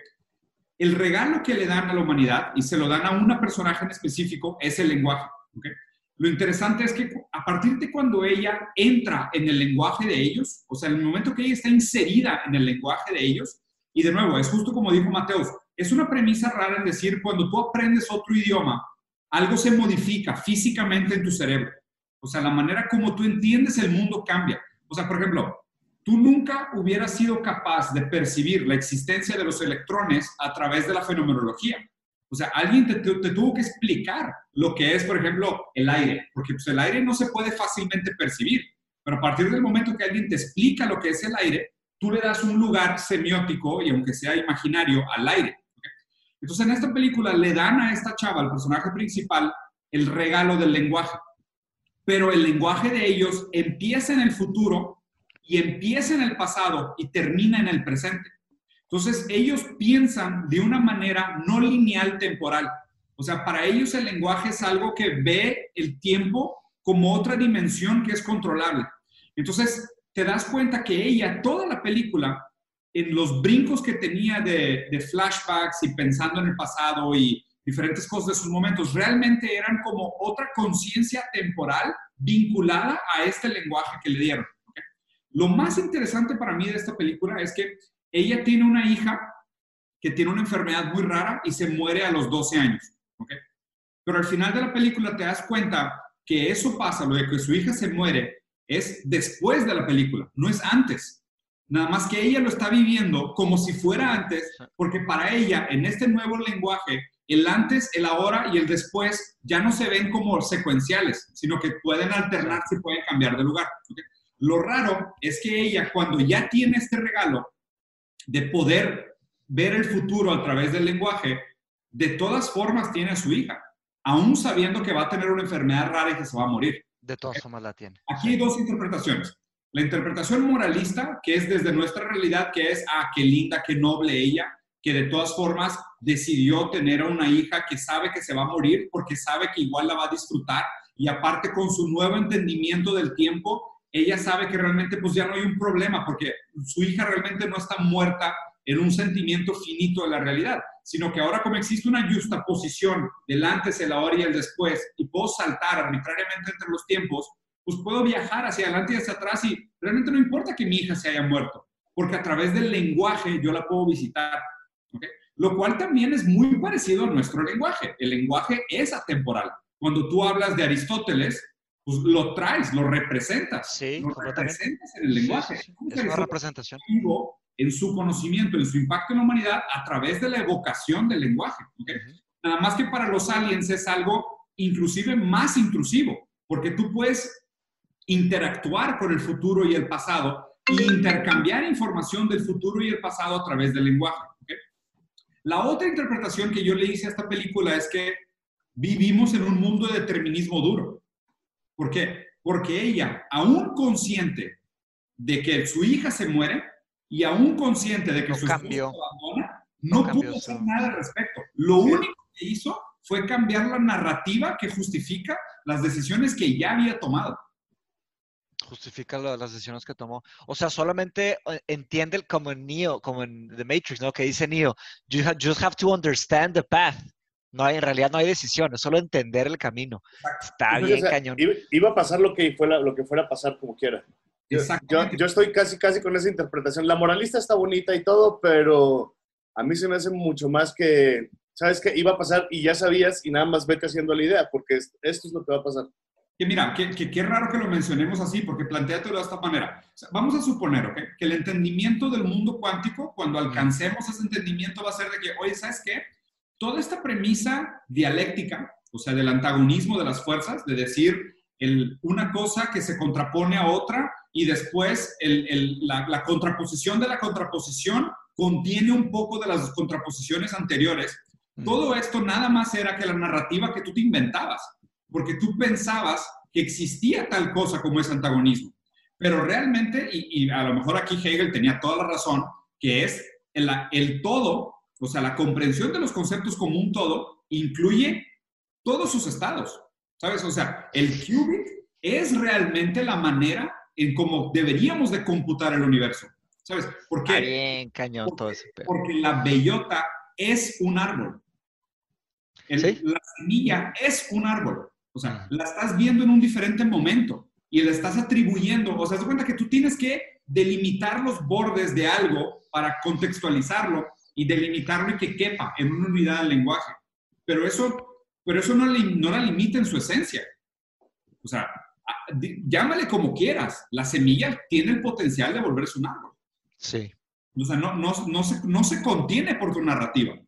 Speaker 1: El regalo que le dan a la humanidad y se lo dan a una personaje en específico es el lenguaje. ¿okay? Lo interesante es que a partir de cuando ella entra en el lenguaje de ellos, o sea, en el momento que ella está inserida en el lenguaje de ellos, y de nuevo, es justo como dijo Mateus, es una premisa rara en decir, cuando tú aprendes otro idioma, algo se modifica físicamente en tu cerebro. O sea, la manera como tú entiendes el mundo cambia. O sea, por ejemplo, tú nunca hubieras sido capaz de percibir la existencia de los electrones a través de la fenomenología. O sea, alguien te, tuvo que explicar lo que es, por ejemplo, el aire, porque pues, el aire no se puede fácilmente percibir, pero a partir del momento que alguien te explica lo que es el aire, tú le das un lugar semiótico y aunque sea imaginario al aire. Entonces en esta película le dan a esta chava, al personaje principal, el regalo del lenguaje. Pero el lenguaje de ellos empieza en el futuro y empieza en el pasado y termina en el presente. Entonces ellos piensan de una manera no lineal temporal. O sea, para ellos el lenguaje es algo que ve el tiempo como otra dimensión que es controlable. Entonces, te das cuenta que ella, toda la película, en los brincos que tenía de, flashbacks y pensando en el pasado y diferentes cosas de sus momentos, realmente eran como otra conciencia temporal vinculada a este lenguaje que le dieron. Lo más interesante para mí de esta película es que ella tiene una hija que tiene una enfermedad muy rara y se muere a los 12 años. Pero al final de la película te das cuenta que eso pasa, lo de que su hija se muere, es después de la película, no es antes. Nada más que ella lo está viviendo como si fuera antes, porque para ella, en este nuevo lenguaje, el antes, el ahora y el después ya no se ven como secuenciales, sino que pueden alternarse y pueden cambiar de lugar. Lo raro es que ella, cuando ya tiene este regalo de poder ver el futuro a través del lenguaje, de todas formas tiene a su hija, aún sabiendo que va a tener una enfermedad rara y que se va a morir.
Speaker 2: De todas formas la tiene.
Speaker 1: Aquí hay dos interpretaciones. La interpretación moralista, que es desde nuestra realidad, que es, ah, qué linda, qué noble ella, que de todas formas decidió tener a una hija que sabe que se va a morir porque sabe que igual la va a disfrutar y aparte con su nuevo entendimiento del tiempo, ella sabe que realmente pues ya no hay un problema porque su hija realmente no está muerta en un sentimiento finito de la realidad, sino que ahora como existe una justa posición del antes, el ahora y el después, y puedo saltar arbitrariamente entre los tiempos, pues puedo viajar hacia adelante y hacia atrás y realmente no importa que mi hija se haya muerto, porque a través del lenguaje yo la puedo visitar. Lo cual también es muy parecido a nuestro lenguaje. El lenguaje es atemporal. Cuando tú hablas de Aristóteles, pues lo traes, lo representas.
Speaker 2: Sí,
Speaker 1: lo representas en el lenguaje.
Speaker 2: Es una representación
Speaker 1: en su conocimiento, en su impacto en la humanidad a través de la evocación del lenguaje. Nada más que para los aliens es algo inclusive más intrusivo, porque tú puedes interactuar con el futuro y el pasado e intercambiar información del futuro y el pasado a través del lenguaje. La otra interpretación que yo le hice a esta película es que vivimos en un mundo de determinismo duro. ¿Por qué? Porque ella, aún consciente de que su hija se muere, y aún consciente de que su
Speaker 2: cambió.
Speaker 1: abandona, no, pudo hacer nada al respecto. Lo único que hizo fue cambiar la narrativa que justifica las decisiones que ya había tomado.
Speaker 2: Justifica las decisiones que tomó. O sea, solamente eh, entiende como en Neo, como en The Matrix, ¿no? Que dice Neo, you just have to understand the path. No hay, en realidad no hay decisiones, solo entender el camino. Está bien, cañón.
Speaker 3: Iba, a pasar lo que, fuera, lo que fuera a pasar como quiera. Yo, estoy casi, casi con esa interpretación. La moralista está bonita y todo, pero a mí se me hace mucho más que, ¿sabes qué? Iba a pasar y ya sabías y nada más vete haciendo la idea, porque esto es lo que va a pasar.
Speaker 1: Que mira, qué raro que lo mencionemos así, porque planteatelo de esta manera. vamos a suponer que el entendimiento del mundo cuántico, cuando alcancemos ese entendimiento, va a ser de que, oye, ¿sabes qué? Toda esta premisa dialéctica, o sea, del antagonismo de las fuerzas, de decir el, una cosa que se contrapone a otra, y después la, contraposición de la contraposición contiene un poco de las contraposiciones anteriores. Mm. Todo esto nada más era que la narrativa que tú te inventabas, porque tú pensabas que existía tal cosa como ese antagonismo. Pero realmente, y, a lo mejor aquí Hegel tenía toda la razón, que es el, el todo, o sea, la comprensión de los conceptos como un todo, incluye todos sus estados, ¿sabes? O sea, el qubit es realmente la manera en cómo deberíamos de computar el universo. ¿Sabes? ¿Por qué?
Speaker 2: bien, cañón
Speaker 1: porque,
Speaker 2: todo ese
Speaker 1: Porque la bellota es un árbol. La semilla es un árbol. O sea, la estás viendo en un diferente momento y le estás atribuyendo. O sea, te cuenta que tú tienes que delimitar los bordes de algo para contextualizarlo y delimitarlo y que quepa en una unidad del lenguaje. Pero eso, pero eso no, no la limita en su esencia. O sea, llámale como quieras, la semilla tiene el potencial de volverse un árbol.
Speaker 2: Sí.
Speaker 1: O sea, no, no, no, se, no se contiene por tu narrativa.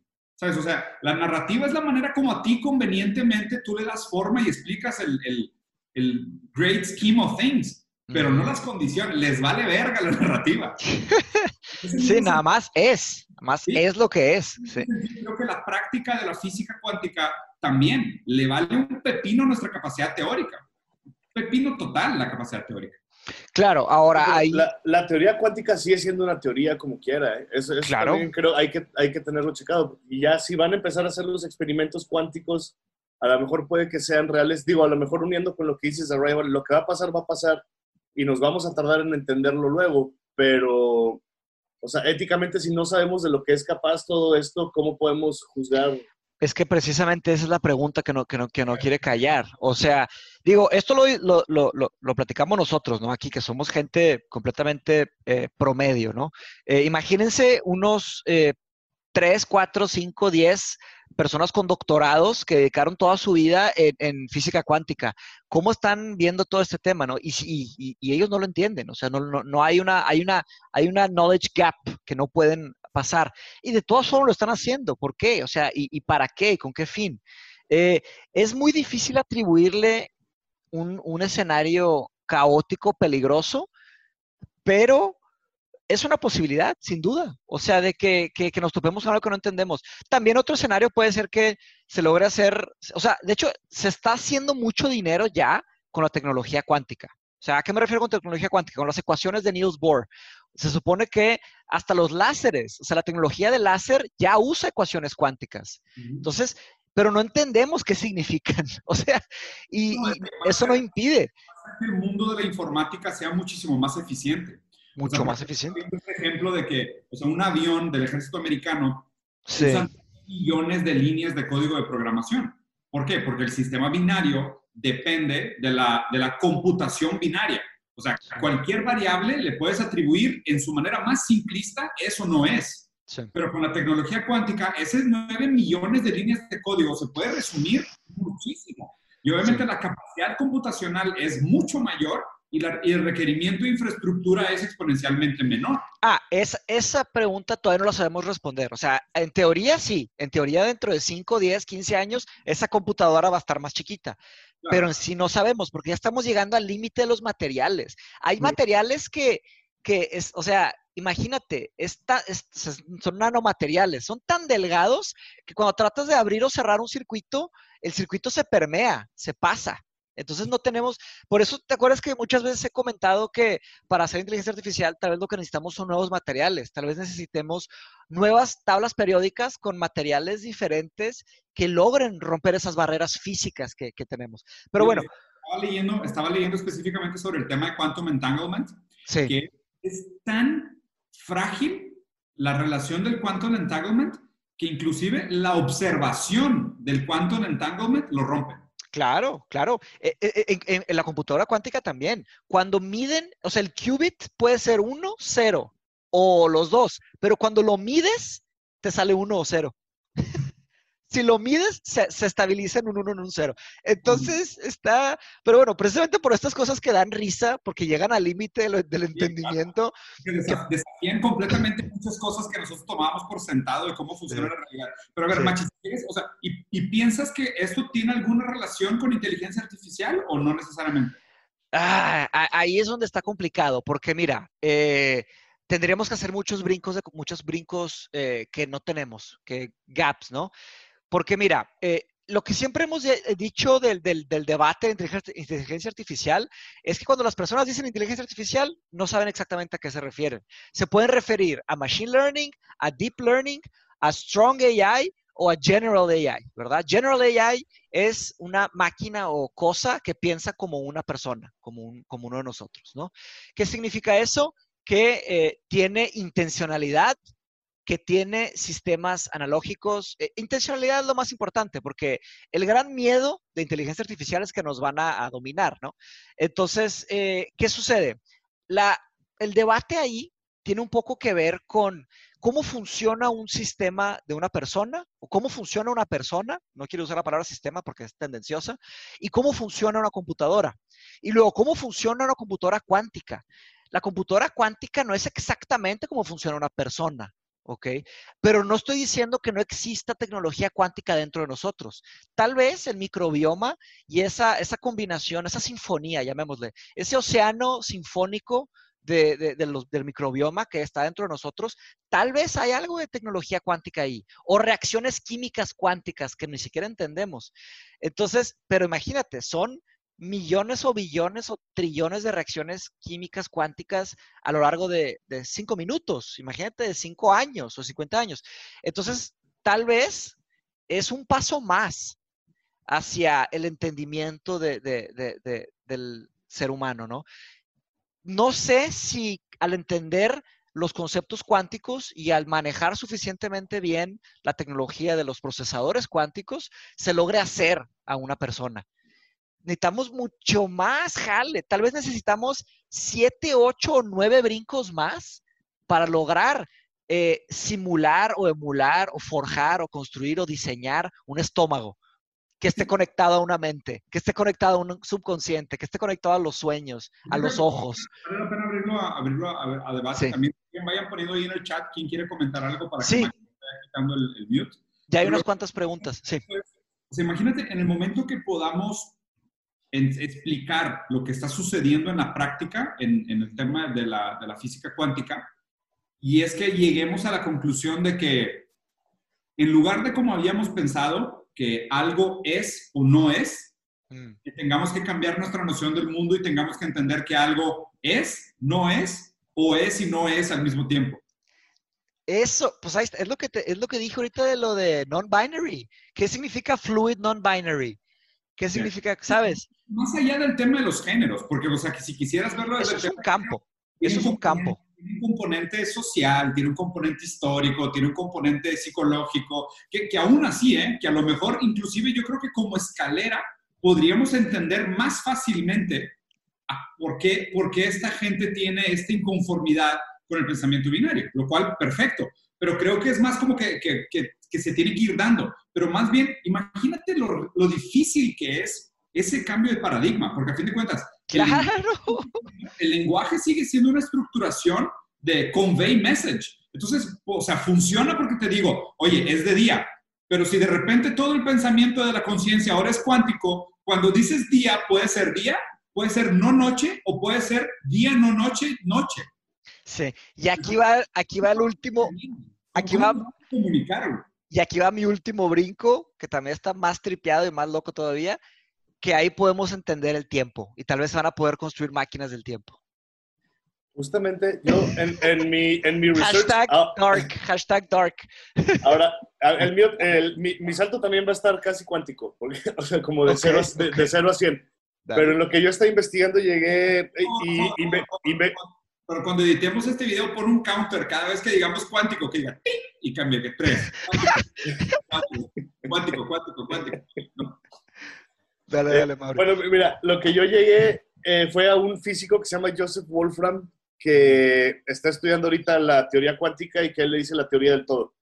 Speaker 1: ¿Sabes? O sea, la narrativa es la manera como a ti convenientemente tú le das forma y explicas el, el, el great scheme of things. pero no las condiciones, les vale verga la *laughs* narrativa. *laughs*
Speaker 2: sí, nada más es, más es lo que es.
Speaker 1: Creo que la práctica de la física cuántica también le vale un pepino nuestra capacidad teórica. Pepino total la capacidad teórica.
Speaker 2: Claro, ahora hay...
Speaker 3: La, teoría cuántica sigue siendo una teoría como quiera. ¿eh? Eso, claro. también creo hay que, hay que tenerlo checado. Y ya si van a empezar a hacer los experimentos cuánticos, a lo mejor puede que sean reales. Digo, a lo mejor uniendo con lo que dices de Arrival, lo que va a pasar, va a pasar y nos vamos a tardar en entenderlo luego. Pero, o sea, éticamente, si no sabemos de lo que es capaz todo esto, ¿cómo podemos juzgar?
Speaker 2: Es que precisamente esa es la pregunta que no, que no, que no quiere callar. O sea, digo, esto lo, lo, lo, platicamos nosotros, ¿no? Aquí, que somos gente completamente eh, promedio, ¿no? Eh, imagínense unos eh, 3, 4, 5, 10 personas con doctorados que dedicaron toda su vida en, física cuántica. ¿Cómo están viendo todo este tema? ¿no? Y, y, y ellos no lo entienden, o sea, no, no, no, hay, una, hay, una, hay una knowledge gap que no pueden pasar. Y de todas formas lo están haciendo. ¿Por qué? O sea, ¿y, para qué? ¿Con qué fin? Eh, es muy difícil atribuirle un, un escenario caótico, peligroso, pero es una posibilidad, sin duda. O sea, de que, que, nos topemos con algo que no entendemos. También otro escenario puede ser que se logre hacer, o sea, de hecho, se está haciendo mucho dinero ya con la tecnología cuántica. O sea, ¿a qué me refiero con tecnología cuántica? Con las ecuaciones de Niels Bohr. Se supone que hasta los láseres, o sea, la tecnología del láser ya usa ecuaciones cuánticas. Entonces, pero no entendemos qué significan. *laughs* O sea, y, eso no impide.
Speaker 1: Que el mundo de la informática sea muchísimo más eficiente.
Speaker 2: Mucho más eficiente.
Speaker 1: Un ejemplo de que o sea, un avión del ejército americano usa millones de líneas de código de programación. ¿Por qué? Porque el sistema binario depende de la, de la computación binaria. O sea, cualquier variable le puedes atribuir en su manera más simplista, eso no es. Pero con la tecnología cuántica, esos 9 millones de líneas de código se puede resumir muchísimo. Y obviamente la capacidad computacional es mucho mayor y, el requerimiento de infraestructura es exponencialmente menor.
Speaker 2: Ah, es, esa pregunta todavía no la sabemos responder. O sea, en teoría sí, en teoría dentro de 5, 10, 15 años, esa computadora va a estar más chiquita. Pero en sí no sabemos, porque ya estamos llegando al límite de los materiales. Hay materiales que, que es, o sea, imagínate, esta, son nanomateriales, son tan delgados que cuando tratas de abrir o cerrar un circuito, el circuito se permea, se pasa. Entonces no tenemos, por eso te acuerdas que muchas veces he comentado que para hacer inteligencia artificial tal vez lo que necesitamos son nuevos materiales, tal vez necesitemos nuevas tablas periódicas con materiales diferentes que logren romper esas barreras físicas que, tenemos. Pero bueno.
Speaker 1: Estaba leyendo, estaba leyendo específicamente sobre el tema de quantum entanglement, que es tan frágil la relación del quantum entanglement que inclusive la observación del quantum entanglement lo rompe.
Speaker 2: Claro, claro. E, e, e, en, la computadora cuántica también. Cuando miden, o sea, el qubit puede ser 1, 0 o los dos, pero cuando lo mides, te sale 1 o 0. Si lo mides, se, estabiliza en un 1, en un 0. Entonces está, pero bueno, precisamente por estas cosas que dan risa, porque llegan al límite del, entendimiento.
Speaker 1: Que desafían completamente muchas cosas que nosotros tomamos por sentado de cómo funciona la realidad. Pero a ver, Machis, o sea, ¿y, piensas que esto tiene alguna relación con inteligencia artificial o no necesariamente?
Speaker 2: Ah, ahí es donde está complicado, porque mira, eh, tendríamos que hacer muchos brincos, de, muchos brincos eh, que no tenemos, que gaps, ¿no? Porque mira, eh, lo que siempre hemos dicho del, debate de inteligencia, artificial es que cuando las personas dicen inteligencia artificial, no saben exactamente a qué se refieren. Se pueden referir a machine learning, a deep learning, a strong AI o a general AI, ¿verdad? General AI es una máquina o cosa que piensa como una persona, como, como uno de nosotros, ¿no? ¿Qué significa eso? Que eh, tiene intencionalidad, que tiene sistemas analógicos. Eh, intencionalidad es lo más importante, porque el gran miedo de inteligencia artificial es que nos van a, dominar, ¿no? Entonces, eh, ¿qué sucede? El debate ahí tiene un poco que ver con cómo funciona un sistema de una persona, o cómo funciona una persona, no quiero usar la palabra sistema porque es tendenciosa, y cómo funciona una computadora. Y luego, cómo funciona una computadora cuántica. La computadora cuántica no es exactamente cómo funciona una persona. ¿Ok? Pero no estoy diciendo que no exista tecnología cuántica dentro de nosotros. Tal vez el microbioma y esa, esa combinación, esa sinfonía, llamémosle, ese océano sinfónico de, del microbioma que está dentro de nosotros, tal vez hay algo de tecnología cuántica ahí, o reacciones químicas cuánticas que ni siquiera entendemos. Entonces, pero imagínate, son millones o billones o trillones de reacciones químicas cuánticas a lo largo de, cinco minutos, imagínate de cinco años o 50 años. Entonces, tal vez es un paso más hacia el entendimiento del ser humano, ¿no? No sé si al entender los conceptos cuánticos y al manejar suficientemente bien la tecnología de los procesadores cuánticos, se logre hacer a una persona necesitamos mucho más jale. Tal vez necesitamos siete, ocho o nueve brincos más para lograr eh, simular o emular o forjar o construir o diseñar un estómago que esté conectado a una mente, que esté conectado a un subconsciente, que esté conectado a los sueños, a los ojos.
Speaker 1: Vale la pena abrirlo a, a, debate. También vayan poniendo ahí en el chat quién quiere comentar algo para
Speaker 2: sí.
Speaker 1: que vaya quitando el, mute.
Speaker 2: Ya hay unas cuantas preguntas, sí.
Speaker 1: Pues, imagínate, en el momento que podamos en explicar lo que está sucediendo en la práctica, en, el tema de la, de la, física cuántica, y es que lleguemos a la conclusión de que en lugar de como habíamos pensado, que algo es o no es, mm. que tengamos que cambiar nuestra noción del mundo y tengamos que entender que algo es, no es, o es y no es al mismo tiempo.
Speaker 2: Eso, pues ahí es lo que es lo que dije ahorita de lo de non-binary. ¿Qué significa fluid non-binary? ¿Qué significa, sabes?
Speaker 1: Más allá del tema de los géneros, porque, o sea, que si quisieras verlo
Speaker 2: desde Eso es un campo. Eso es un campo.
Speaker 1: Tiene un componente social, tiene un componente histórico, tiene un componente psicológico, que, que aún así, ¿eh? que a lo mejor, inclusive yo creo que como escalera, podríamos entender más fácilmente por qué, por qué esta gente tiene esta inconformidad con el pensamiento binario, lo cual, perfecto. Pero creo que es más como que, que, que, que se tiene que ir dando pero más bien imagínate lo, lo, difícil que es ese cambio de paradigma, porque a fin de cuentas,
Speaker 2: claro.
Speaker 1: el, lenguaje sigue siendo una estructuración de convey message. Entonces, o sea, funciona porque te digo, oye, es de día, pero si de repente todo el pensamiento de la conciencia ahora es cuántico, cuando dices día, puede ser día, puede ser no noche o puede ser día, no noche, noche.
Speaker 2: Sí, y aquí va, aquí va el último, aquí va...
Speaker 1: Comunicarlo.
Speaker 2: Y aquí va mi último brinco, que también está más tripeado y más loco todavía, que ahí podemos entender el tiempo y tal vez van a poder construir máquinas del tiempo.
Speaker 3: Justamente yo en, en mi, en mi
Speaker 2: research... Hashtag ah, dark, hashtag dark. *laughs*
Speaker 3: Ahora, el mío, el, mi, mi, salto también va a estar casi cuántico, *laughs* o sea, como de, cero, de, de 0 a 100. Pero en lo que yo estaba investigando llegué eh, y, y, y,
Speaker 1: pero cuando editemos este video, pon un counter cada vez que digamos cuántico, que diga y cambie que tres. Cuántico, cuántico, cuántico.
Speaker 2: Dale, dale, Mauro.
Speaker 3: Bueno, mira, lo que yo llegué eh, fue a un físico que se llama Joseph Wolfram, que está estudiando ahorita la teoría cuántica y que él le dice la teoría del todo.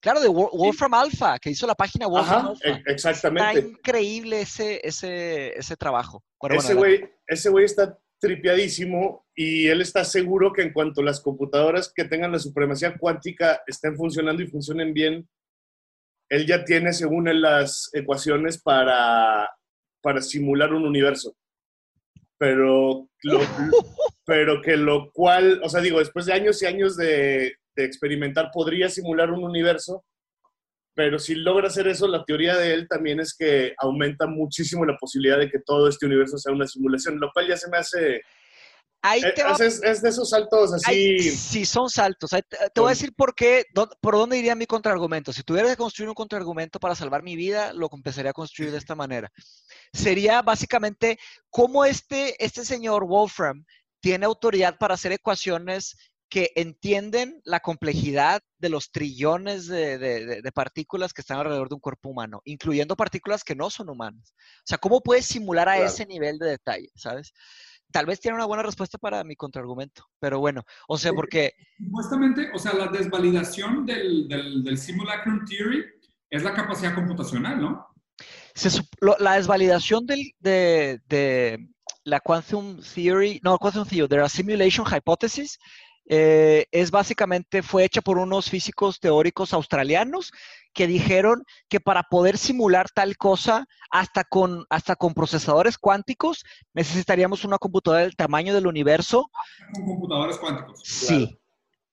Speaker 2: Claro, de Wolfram Alpha, que hizo la página Wolfram Alpha.
Speaker 3: E-, exactamente.
Speaker 2: Está increíble ese, ese, ese trabajo.
Speaker 3: ese güey ese güey está tripiadísimo y él está seguro que en cuanto las computadoras que tengan la supremacía cuántica estén funcionando y funcionen bien, él ya tiene, según él, las ecuaciones para, para simular un universo. Pero, *laughs* pero que lo cual, o sea, digo, después de años y años de, de experimentar, podría simular un universo, pero si logra hacer eso, la teoría de él también es que aumenta muchísimo la posibilidad de que todo este universo sea una simulación, lo cual ya se me hace...
Speaker 2: Ahí
Speaker 3: eh, es, de esos saltos así...
Speaker 2: sí, son saltos. te, voy a decir por qué, por dónde iría mi contraargumento. Si tuviera que construir un contraargumento para salvar mi vida, lo empezaría a construir de esta manera. Sería básicamente cómo este, este señor Wolfram tiene autoridad para hacer ecuaciones que entienden la complejidad de los trillones de, partículas que están alrededor de un cuerpo humano, incluyendo partículas que no son humanas. O sea, ¿cómo puedes simular a ese nivel de detalle, sabes? Tal vez tiene una buena respuesta para mi contraargumento, pero bueno, o sea, porque...
Speaker 1: Supuestamente, o sea, la desvalidación del, del, simulacrum theory es la capacidad computacional, ¿no?
Speaker 2: la desvalidación del, de, de, la quantum theory, no, quantum theory, de la simulation hypothesis, eh, es básicamente, fue hecha por unos físicos teóricos australianos que dijeron que para poder simular tal cosa, hasta con, hasta con procesadores cuánticos, necesitaríamos una computadora del tamaño del universo.
Speaker 1: Con computadores cuánticos.
Speaker 2: Sí.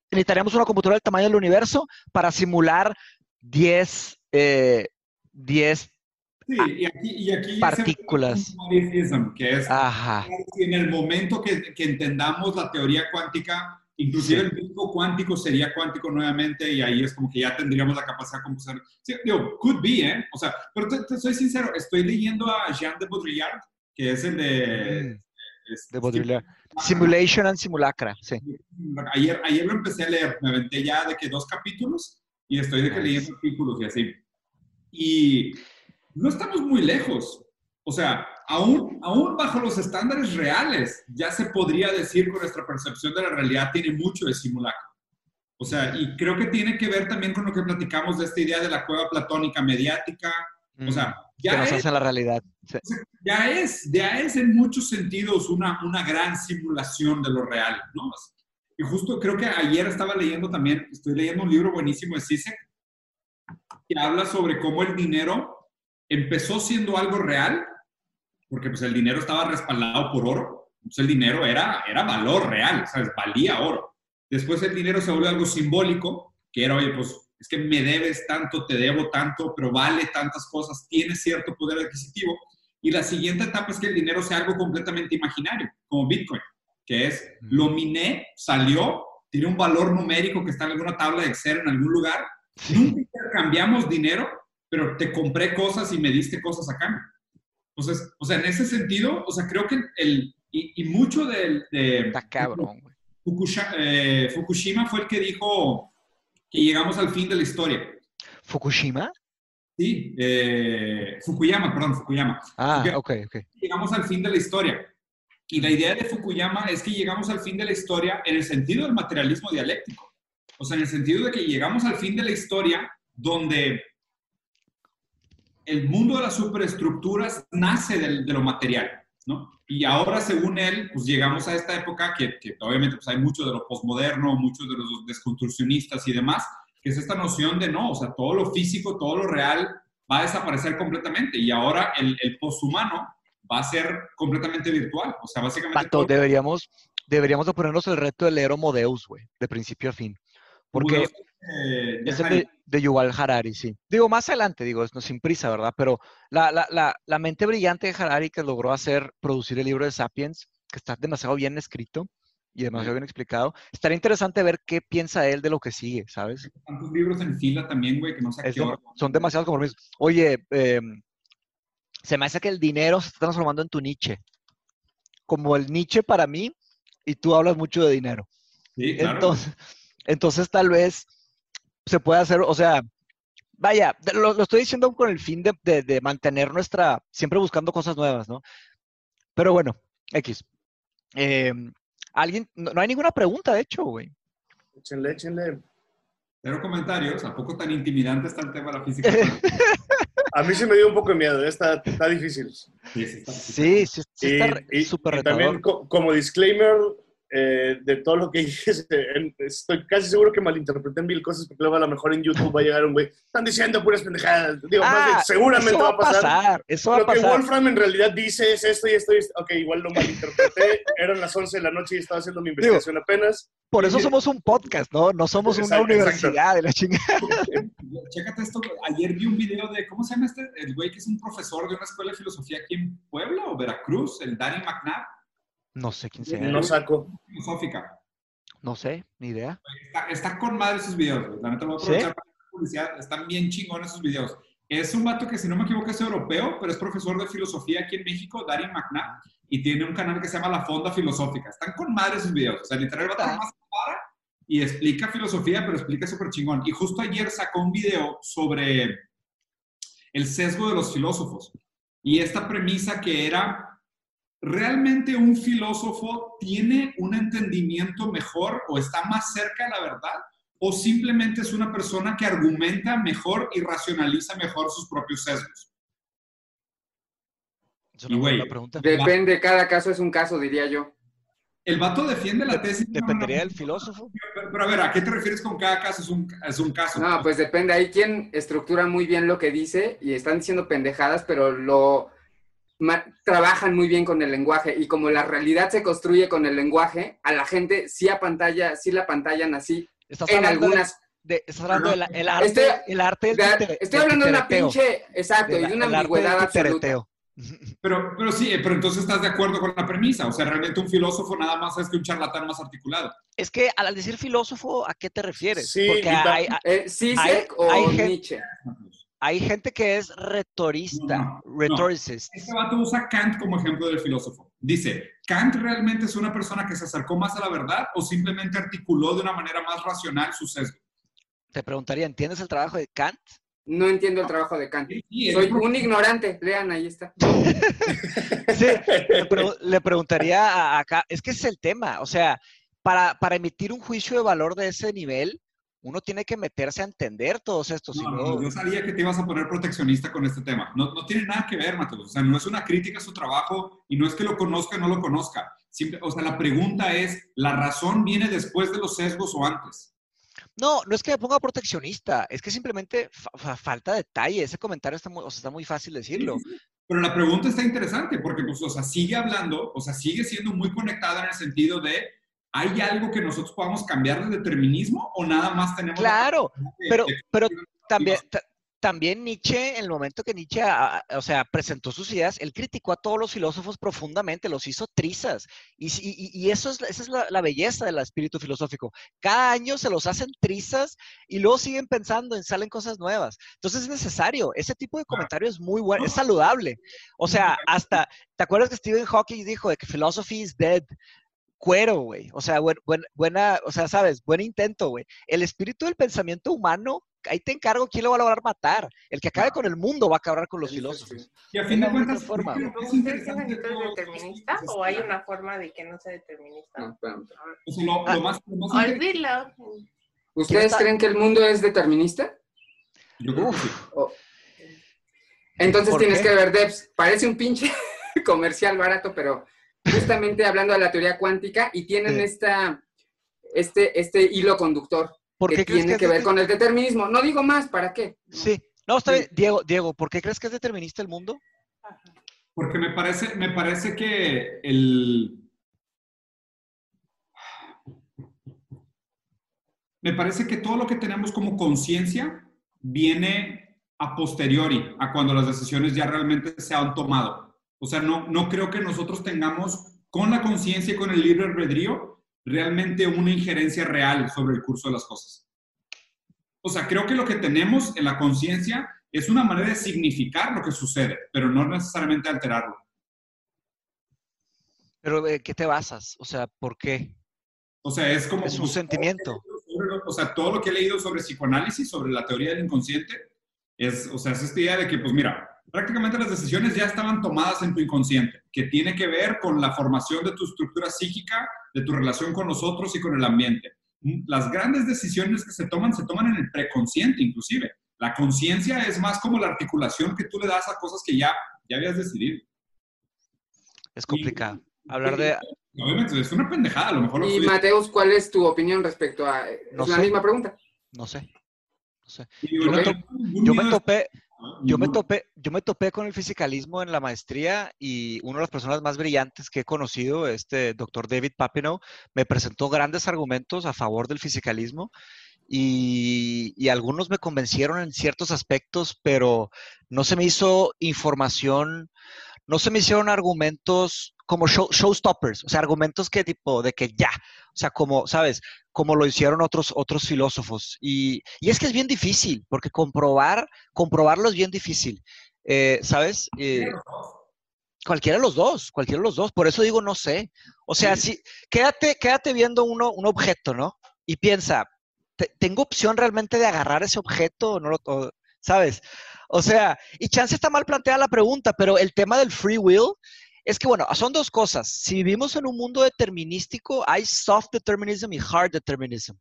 Speaker 2: Necesitaríamos una computadora del tamaño del universo para simular 10, 10 eh,
Speaker 1: Sí, y aquí, y aquí
Speaker 2: partículas.
Speaker 1: que es Ajá. en el momento que, que, entendamos la teoría cuántica, inclusive el disco cuántico sería cuántico nuevamente y ahí es como que ya tendríamos la capacidad de compensar. Sí, digo, could be, ¿eh? O sea, pero te, soy sincero, estoy leyendo a Jean de Baudrillard, que es el de...
Speaker 2: Mm, de Baudrillard. Simulation and Simulacra, sí.
Speaker 1: Ayer, ayer lo empecé a leer, me aventé ya de que dos capítulos y estoy de que leyendo artículos y así. Y no estamos muy lejos. O sea, aún, aún bajo los estándares reales, ya se podría decir con nuestra percepción de la realidad tiene mucho de simulacro. O sea, y creo que tiene que ver también con lo que platicamos de esta idea de la cueva platónica mediática. O sea,
Speaker 2: ya es, la realidad.
Speaker 1: ya es, ya es en muchos sentidos una, una gran simulación de lo real, ¿no? Y justo creo que ayer estaba leyendo también, estoy leyendo un libro buenísimo de Sisek, que habla sobre cómo el dinero empezó siendo algo real, porque pues el dinero estaba respaldado por oro, entonces el dinero era, era valor real, ¿sabes? Valía oro. Después el dinero se volvió algo simbólico, que era, oye, pues es que me debes tanto, te debo tanto, pero vale tantas cosas, tiene cierto poder adquisitivo. Y la siguiente etapa es que el dinero sea algo completamente imaginario, como Bitcoin, que es, lo miné, salió, tiene un valor numérico que está en alguna tabla de Excel en algún lugar, nunca intercambiamos dinero, pero te compré cosas y me diste cosas a cambio. Entonces, o sea, en ese sentido, o sea, creo que el, y, mucho del... De,
Speaker 2: Está cabrón, güey.
Speaker 1: Eh, Fukushima, fue el que dijo que llegamos al fin de la historia.
Speaker 2: ¿Fukushima?
Speaker 1: Sí, eh, Fukuyama, perdón, Fukuyama.
Speaker 2: Ah, ok, ok.
Speaker 1: Llegamos al fin de la historia. Y la idea de Fukuyama es que llegamos al fin de la historia en el sentido del materialismo dialéctico. O sea, en el sentido de que llegamos al fin de la historia donde el mundo de las superestructuras nace de, de lo material, ¿no? Y ahora, según él, pues llegamos a esta época que, que obviamente pues hay mucho de lo posmoderno, muchos de los desconstruccionistas y demás, que es esta noción de no, o sea, todo lo físico, todo lo real va a desaparecer completamente y ahora el, el poshumano va a ser completamente virtual. O sea, básicamente...
Speaker 2: deberíamos, deberíamos de ponernos el reto de leer Homo Deus, güey, de principio a fin. Porque eh, es de, de, Yuval Harari, sí. Digo, más adelante, digo, no sin prisa, ¿verdad? Pero la, la, la, la, mente brillante de Harari que logró hacer, producir el libro de Sapiens, que está demasiado bien escrito y demasiado bien explicado, estaría interesante ver qué piensa él de lo que sigue, ¿sabes?
Speaker 1: Tantos libros en fila también, güey, que no sé qué
Speaker 2: Son demasiados compromisos. Oye, em, se me hace que el dinero se está transformando en tu niche. Como el niche para mí, y tú hablas mucho de dinero.
Speaker 1: Sí, claro.
Speaker 2: Entonces, entonces tal vez se puede hacer, o sea, vaya, lo, estoy diciendo con el fin de, mantener nuestra, siempre buscando cosas nuevas, ¿no? Pero bueno, X. Em, alguien, no, hay ninguna pregunta, de hecho, güey.
Speaker 3: Échenle, échenle.
Speaker 1: Cero comentarios, ¿a poco tan intimidante está el tema de la física? *laughs*
Speaker 3: A mí se me dio un poco de miedo, ¿eh? está, está difícil.
Speaker 2: Sí, sí, sí, está súper
Speaker 3: y también como disclaimer, eh, de todo lo que *laughs* dije, estoy casi seguro que malinterpreté mil cosas porque luego a lo mejor en YouTube va a llegar un güey, están diciendo puras pendejadas. Digo, más bien, ah, seguramente va a pasar.
Speaker 2: Eso va
Speaker 3: lo
Speaker 2: a pasar.
Speaker 3: que Wolfram en realidad dice es esto y esto y esto. Ok, igual lo malinterpreté. *laughs* Eran las 11 de la noche y estaba haciendo mi investigación apenas.
Speaker 2: Por eso somos un podcast, ¿no? No somos una universidad de la chingada. *laughs*
Speaker 1: Chécate esto. Ayer vi un video de, ¿cómo se llama este? El güey que es un profesor de una escuela de filosofía aquí en Puebla o Veracruz, el Danny McNabb
Speaker 2: no sé quién sea.
Speaker 3: No saco.
Speaker 1: Filosófica.
Speaker 2: No sé, ni idea.
Speaker 1: Está, con madre sus videos, La neta voy a aprovechar para la publicidad. Están bien chingones sus videos. Es un vato que, si no me equivoco, es europeo, pero es profesor de filosofía aquí en México, Darin McNabb, y tiene un canal que se llama La Fonda Filosófica. Están con madre sus videos. O sea, literal, el vato ah. más para y explica filosofía, pero explica súper chingón. Y justo ayer sacó un video sobre el sesgo de los filósofos. Y esta premisa que era ¿realmente un filósofo tiene un entendimiento mejor o está más cerca de la verdad? ¿O simplemente es una persona que argumenta mejor y racionaliza mejor sus propios sesgos?
Speaker 2: Es una pregunta.
Speaker 4: Depende, cada caso es un caso, diría yo.
Speaker 1: el vato defiende la tesis.
Speaker 2: Dependería del filósofo.
Speaker 1: Pero, a ver, ¿a qué te refieres con cada caso? Es un, es un caso.
Speaker 4: No, pues depende. Hay quien estructura muy bien lo que dice y están diciendo pendejadas, pero lo trabajan muy bien con el lenguaje. Y como la realidad se construye con el lenguaje, a la gente sí a pantalla, sí la pantallan así. en algunas.
Speaker 2: De, estás hablando del arte, estoy, el arte
Speaker 4: del Estoy hablando de una pinche, exacto, y de una ambigüedad absoluta.
Speaker 1: Pero, pero sí, pero entonces estás de acuerdo con la premisa. O sea, realmente un filósofo nada más es que un charlatán más articulado.
Speaker 2: Es que al decir filósofo, ¿a qué te refieres?
Speaker 4: Sí, Porque hay, eh, o hay Nietzsche.
Speaker 2: Hay gente que es retorista, retoricist.
Speaker 1: Este vato usa Kant como ejemplo del filósofo. Dice, ¿Kant realmente es una persona que se acercó más a la verdad o simplemente articuló de una manera más racional su sesgo?
Speaker 2: Te preguntaría, ¿entiendes el trabajo de Kant?
Speaker 4: No entiendo el trabajo de Kant. Soy un ignorante. Lean, ahí está. *laughs*
Speaker 2: sí, le, preguntaría acá, es que es el tema, o sea, para, para, emitir un juicio de valor de ese nivel, uno tiene que meterse a entender todos estos.
Speaker 1: No, yo sabía que te ibas a poner proteccionista con este tema. No, no tiene nada que ver, Matos. O sea, no es una crítica a su trabajo y no es que lo conozca o no lo conozca. o sea, la pregunta es, ¿la razón viene después de los sesgos o antes?
Speaker 2: No, no es que me ponga proteccionista, es que simplemente falta detalle. Ese comentario está muy, está muy fácil decirlo.
Speaker 1: Pero la pregunta está interesante porque, pues, o sea, sigue hablando, o sea, sigue siendo muy conectada en el sentido de, ¿hay algo que nosotros podamos cambiar de determinismo o nada más tenemos...
Speaker 2: Claro, pero, pero también, también Nietzsche, en el momento que Nietzsche, o sea, presentó sus ideas, él criticó a todos los filósofos profundamente, los hizo trizas. Y, eso es, esa es la, belleza del espíritu filosófico. Cada año se los hacen trizas y luego siguen pensando en salen cosas nuevas. Entonces es necesario. Ese tipo de comentario es muy bueno, es saludable. O sea, hasta, ¿te acuerdas que Stephen Hawking dijo de que philosophy is dead? Cuero, güey. O sea, buena, o sea, sabes, buen intento, güey. El espíritu del pensamiento humano ahí te encargo quién lo va a lograr matar. El que acabe con el mundo va a acabar con los filósofos.
Speaker 1: Y a fin de cuentas,
Speaker 5: forma. ¿Ustedes tienen determinista o hay una forma de que no sea determinista?
Speaker 1: No, lo, más,
Speaker 4: ¿Ustedes creen que el mundo es determinista?
Speaker 1: Yo creo que sí.
Speaker 4: Entonces tienes que ver Debs. Parece un pinche *laughs* comercial barato, pero justamente hablando de la teoría cuántica y tienen esta, este, este hilo conductor que tiene que, ver con el determinismo. No digo más, ¿para qué?
Speaker 2: Sí. No, está bien. Diego, Diego, ¿por qué crees que es determinista el mundo?
Speaker 1: Porque me parece, me parece que el... Me parece que todo lo que tenemos como conciencia viene a posteriori, a cuando las decisiones ya realmente se han tomado. O sea, no, no creo que nosotros tengamos con la conciencia y con el libre albedrío realmente una injerencia real sobre el curso de las cosas. O sea, creo que lo que tenemos en la conciencia es una manera de significar lo que sucede, pero no necesariamente alterarlo.
Speaker 2: Pero ¿de qué te basas? O sea, ¿por qué?
Speaker 1: O sea, es como...
Speaker 2: Es un sentimiento.
Speaker 1: o sea, todo lo que he leído sobre psicoanálisis, sobre la teoría del inconsciente, es, o sea, es esta idea de que, pues mira, prácticamente las decisiones ya estaban tomadas en tu inconsciente, que tiene que ver con la formación de tu estructura psíquica, de tu relación con los otros y con el ambiente. Las grandes decisiones que se toman se toman en el preconsciente inclusive. La conciencia es más como la articulación que tú le das a cosas que ya, ya habías decidido.
Speaker 2: Es complicado. Hablar de...
Speaker 1: Obviamente, es una pendejada, a lo mejor.
Speaker 4: y Mateus, ¿cuál es tu opinión respecto a... No la misma pregunta.
Speaker 2: No sé. No sé. Yo, me, topé, yo me, topé, yo me topé con el fisicalismo en la maestría y una de las personas más brillantes que he conocido, este doctor David Papineau, me presentó grandes argumentos a favor del fisicalismo y, y, algunos me convencieron en ciertos aspectos, pero no se me hizo información, no se me hicieron argumentos como showstoppers, o sea, argumentos que tipo de que ya, o sea, como, ¿sabes? Como lo hicieron otros, otros filósofos. Y, y es que es bien difícil, porque comprobar, comprobarlo es bien difícil, eh, ¿sabes? Eh, cualquiera de los dos, cualquiera de los dos. Por eso digo, no sé. O sea, si, quédate, quédate viendo uno, un objeto, ¿no? Y piensa, ¿tengo opción realmente de agarrar ese objeto o no lo, ¿sabes? O sea, y chance está mal planteada la pregunta, pero el tema del free will es que, bueno, son dos cosas. Si vivimos en un mundo determinístico, hay soft determinism y hard determinism,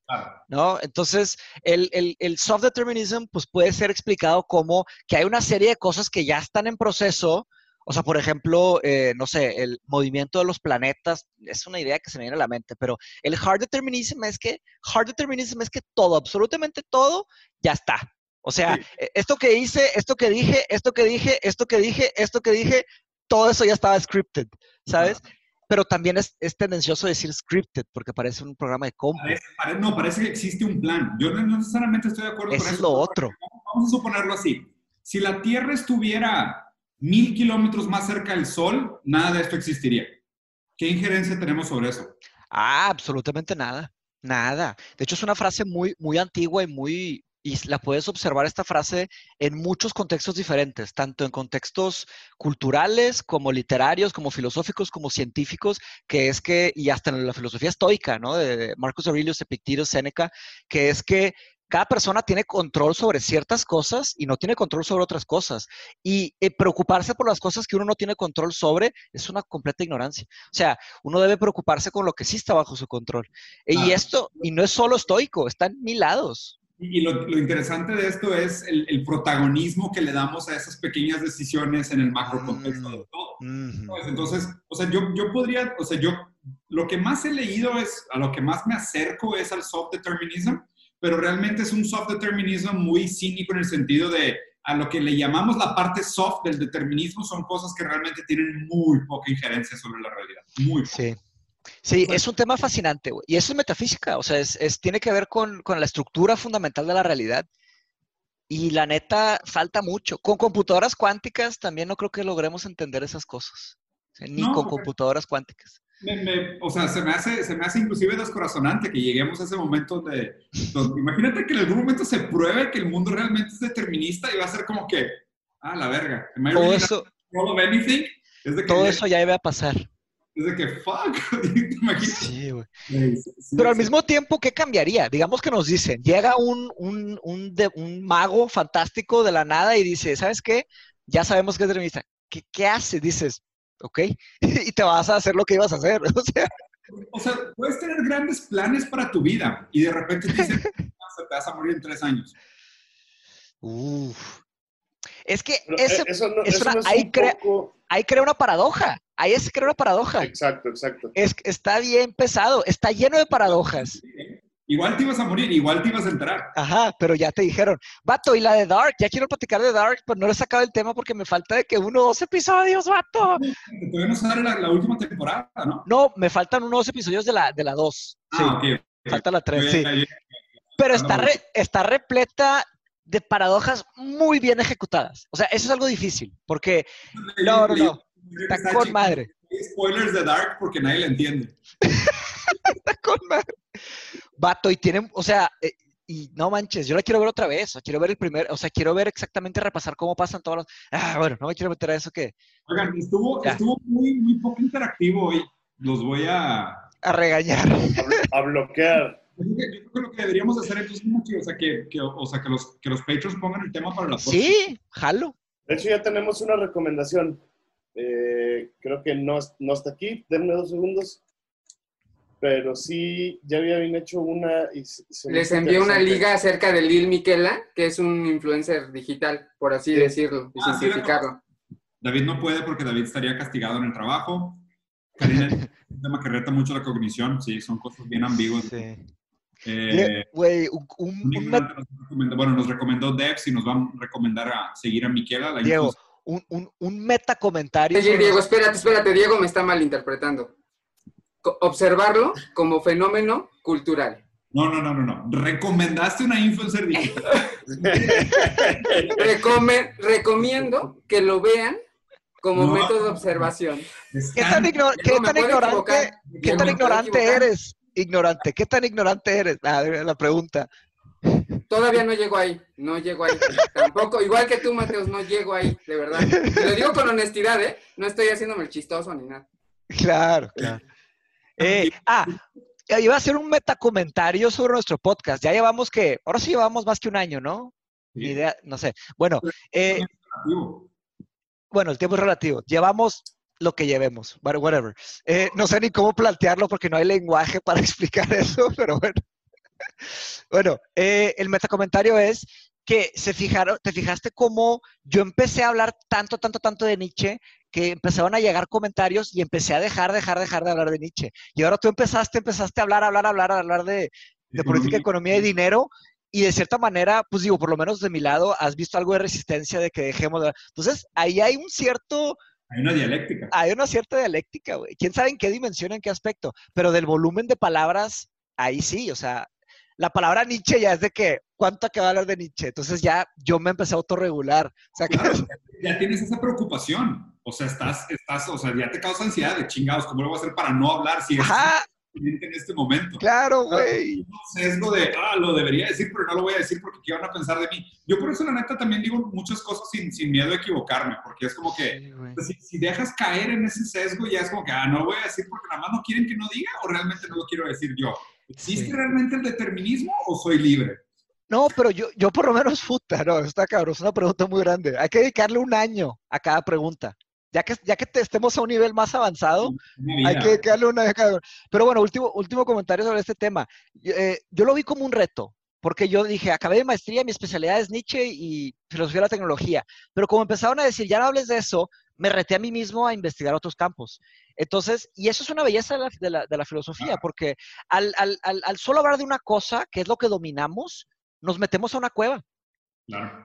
Speaker 2: ¿no? Entonces, el, el, soft determinism, pues puede ser explicado como que hay una serie de cosas que ya están en proceso, O sea, por ejemplo, eh, no sé, el movimiento de los planetas es una idea que se me viene a la mente, pero el hard determinism es que, hard determinism es que todo, absolutamente todo, ya está. O sea, e, esto que hice, esto que dije, esto que dije, esto que dije, esto que dije, todo eso ya estaba scripted, ¿sabes? Pero también es, tendencioso decir scripted porque parece un programa de compu.
Speaker 1: no, parece que existe un plan. Yo no, necesariamente estoy de acuerdo
Speaker 2: con eso. Es lo otro.
Speaker 1: Vamos a suponerlo así. Si la Tierra estuviera mil kilómetros más cerca del Sol, nada de esto existiría. ¿Qué injerencia tenemos sobre eso?
Speaker 2: Ah, absolutamente nada. Nada. De hecho, es una frase muy, muy antigua y muy, y la puedes observar esta frase en muchos contextos diferentes, tanto en contextos culturales como literarios, como filosóficos, como científicos, que es que, y hasta en la filosofía estoica, ¿no? De Marcus Aurelius, Epictetus, Séneca, que es que cada persona tiene control sobre ciertas cosas y no tiene control sobre otras cosas. Y eh, preocuparse por las cosas que uno no tiene control sobre es una completa ignorancia. O sea, uno debe preocuparse con lo que sí está bajo su control. Y esto, y no es solo estoico, está en mil lados.
Speaker 1: Y lo, interesante de esto es el, protagonismo que le damos a esas pequeñas decisiones en el macro contexto de todo. Entonces, o sea, yo, yo podría, o sea, yo lo que más he leído es, a lo que más me acerco es al soft determinism, pero realmente es un soft determinism muy cínico en el sentido de a lo que le llamamos la parte soft del determinismo son cosas que realmente tienen muy poca injerencia sobre la realidad. Muy poca.
Speaker 2: Sí. Sí, es un tema fascinante, Y eso es metafísica, o sea, es, tiene que ver con, la estructura fundamental de la realidad. Y la neta, falta mucho. Con computadoras cuánticas también no creo que logremos entender esas cosas. ni con computadoras cuánticas.
Speaker 1: o sea, se me, hace, se me hace inclusive descorazonante que lleguemos a ese momento de, Imagínate que en algún momento se pruebe que el mundo realmente es determinista y va a ser como que... Ah, la verga.
Speaker 2: Todo eso, todo eso ya iba a pasar.
Speaker 1: Es de que, fuck, *laughs*
Speaker 2: Sí, güey. Pero al mismo tiempo, ¿qué cambiaría? Digamos que nos dicen, llega un, un, un, un mago fantástico de la nada y dice, ¿sabes qué? Ya sabemos que es determinista. ¿Qué, ¿Qué hace? Dices, ok, *laughs* y te vas a hacer lo que ibas a hacer. *laughs* O sea,
Speaker 1: o sea puedes tener grandes planes para tu vida y de repente te dicen, te vas a morir en tres años.
Speaker 2: Uf. Es que ese, eso no, es una, ahí, ahí crea una paradoja. Ahí es que una paradoja.
Speaker 3: Exacto, exacto.
Speaker 2: Es, está bien pesado, está lleno de paradojas.
Speaker 1: Igual te ibas a morir, igual te ibas a entrar.
Speaker 2: Ajá, pero ya te dijeron, vato, y la de Dark, ya quiero platicar de Dark, pero no le he sacado el tema porque me falta de que uno o dos episodios, vato.
Speaker 1: Todavía no sale la, la, última temporada, ¿no?
Speaker 2: No, me faltan unos episodios de la, de la dos. Ah, sí. Falta la tres, sí. pero está, está repleta de paradojas muy bien ejecutadas. O sea, eso es algo difícil, porque... No, no, no. Está con madre.
Speaker 1: Spoilers de Dark porque nadie le entiende. *laughs*
Speaker 2: Está con madre. Vato, y tienen, o sea, eh, y no manches, yo la quiero ver otra vez, quiero ver el primer, o sea, quiero ver exactamente repasar cómo pasan todos los... Ah, bueno, no me quiero meter a eso que...
Speaker 1: Oigan, estuvo, estuvo muy, muy poco interactivo hoy. Los voy a...
Speaker 2: A regañar.
Speaker 3: A, bloquear.
Speaker 1: Yo creo que lo que deberíamos hacer entonces es o sea, que, que, o sea, que, los, que los patrons pongan el tema para la
Speaker 2: próxima. Sí, jalo.
Speaker 3: De hecho, ya tenemos una recomendación. Eh, creo que no, no está aquí, denme dos segundos. Pero sí, ya habían hecho una. Y
Speaker 4: Les envié una liga acerca de Lil Miquela, que es un influencer digital, por así decirlo, y ah, simplificarlo.
Speaker 1: David no puede porque David estaría castigado en el trabajo. Karina es un tema que reta mucho la cognición, sí, son cosas bien ambiguas. Sí.
Speaker 2: Eh, un,
Speaker 1: bueno, nos recomendó Devs y nos va a recomendar a seguir a Miquela. La
Speaker 2: Diego, un, un, un meta comentario.
Speaker 4: Diego, espérate, espérate, Diego me está malinterpretando. Observarlo como fenómeno cultural.
Speaker 1: No, no, no, no, no. Recomendaste una influencer digital. *laughs*
Speaker 4: recomiendo que lo vean como método de observación.
Speaker 2: ¿Qué tan, ignorante, ¿qué tan ignorante eres? Ignorante, ¿qué tan ignorante eres? Ah, la pregunta.
Speaker 4: Todavía no llego ahí, no llego ahí. Tampoco, igual que tú, Mateos, no llego ahí, de verdad. lo digo con honestidad, ¿eh? No estoy haciéndome el chistoso ni nada.
Speaker 2: Claro, claro. *laughs* Eh, ah, iba a hacer un metacomentario sobre nuestro podcast. Ya llevamos que, ahora sí llevamos más que un año, ¿no? Ni idea, no sé. Bueno, eh, bueno, el tiempo es relativo. Llevamos lo que llevemos, whatever. Eh, no sé ni cómo plantearlo porque no hay lenguaje para *laughs* explicar eso, pero bueno. Bueno, eh, el metacomentario es que se fijaron, te fijaste cómo yo empecé a hablar tanto, tanto, tanto de Nietzsche que empezaron a llegar comentarios y empecé a dejar, dejar, dejar de hablar de Nietzsche. Y ahora tú empezaste, empezaste a hablar, hablar, hablar, hablar de, de política, economía y dinero. Y de cierta manera, pues digo, por lo menos de mi lado, has visto algo de resistencia de que dejemos de... Entonces, ahí hay un cierto...
Speaker 1: Hay una dialéctica.
Speaker 2: Hay una cierta dialéctica, güey. ¿Quién sabe en qué dimensión, en qué aspecto? Pero del volumen de palabras, ahí sí, o sea, la palabra Nietzsche ya es de que, ¿cuánto acaba de hablar de Nietzsche? Entonces ya yo me empecé a autorregular. O sea, que...
Speaker 1: ya tienes esa preocupación. O sea, estás, estás, o sea, ya te causa ansiedad de chingados, ¿cómo lo voy a hacer para no hablar si es en este momento?
Speaker 2: Claro, güey.
Speaker 1: Un sesgo de, ah, lo debería decir, pero no lo voy a decir porque ¿qué van a pensar de mí? Yo por eso, la neta, también digo muchas cosas sin, sin miedo a equivocarme, porque es como que, pues, si, si, dejas caer en ese sesgo, ya es como que, ah, no lo voy a decir porque nada más no quieren que no diga o realmente no lo quiero decir yo. ¿Existe realmente el determinismo o soy libre?
Speaker 2: No, pero yo, yo por lo menos puta, no, está cabrón, es una pregunta muy grande. Hay que dedicarle un año a cada pregunta. Ya que, ya que estemos a un nivel más avanzado, hay que dedicarle una año cada Pero bueno, último, último comentario sobre este tema. Eh, yo lo vi como un reto, porque yo dije, acabé de maestría, mi especialidad es Nietzsche y filosofía de la tecnología. Pero como empezaron a decir, ya no hables de eso, me reté a mí mismo a investigar otros campos. Entonces, y eso es una belleza de la, de la, filosofía, porque al, al, al, solo hablar de una cosa, que es lo que dominamos, nos metemos a una cueva.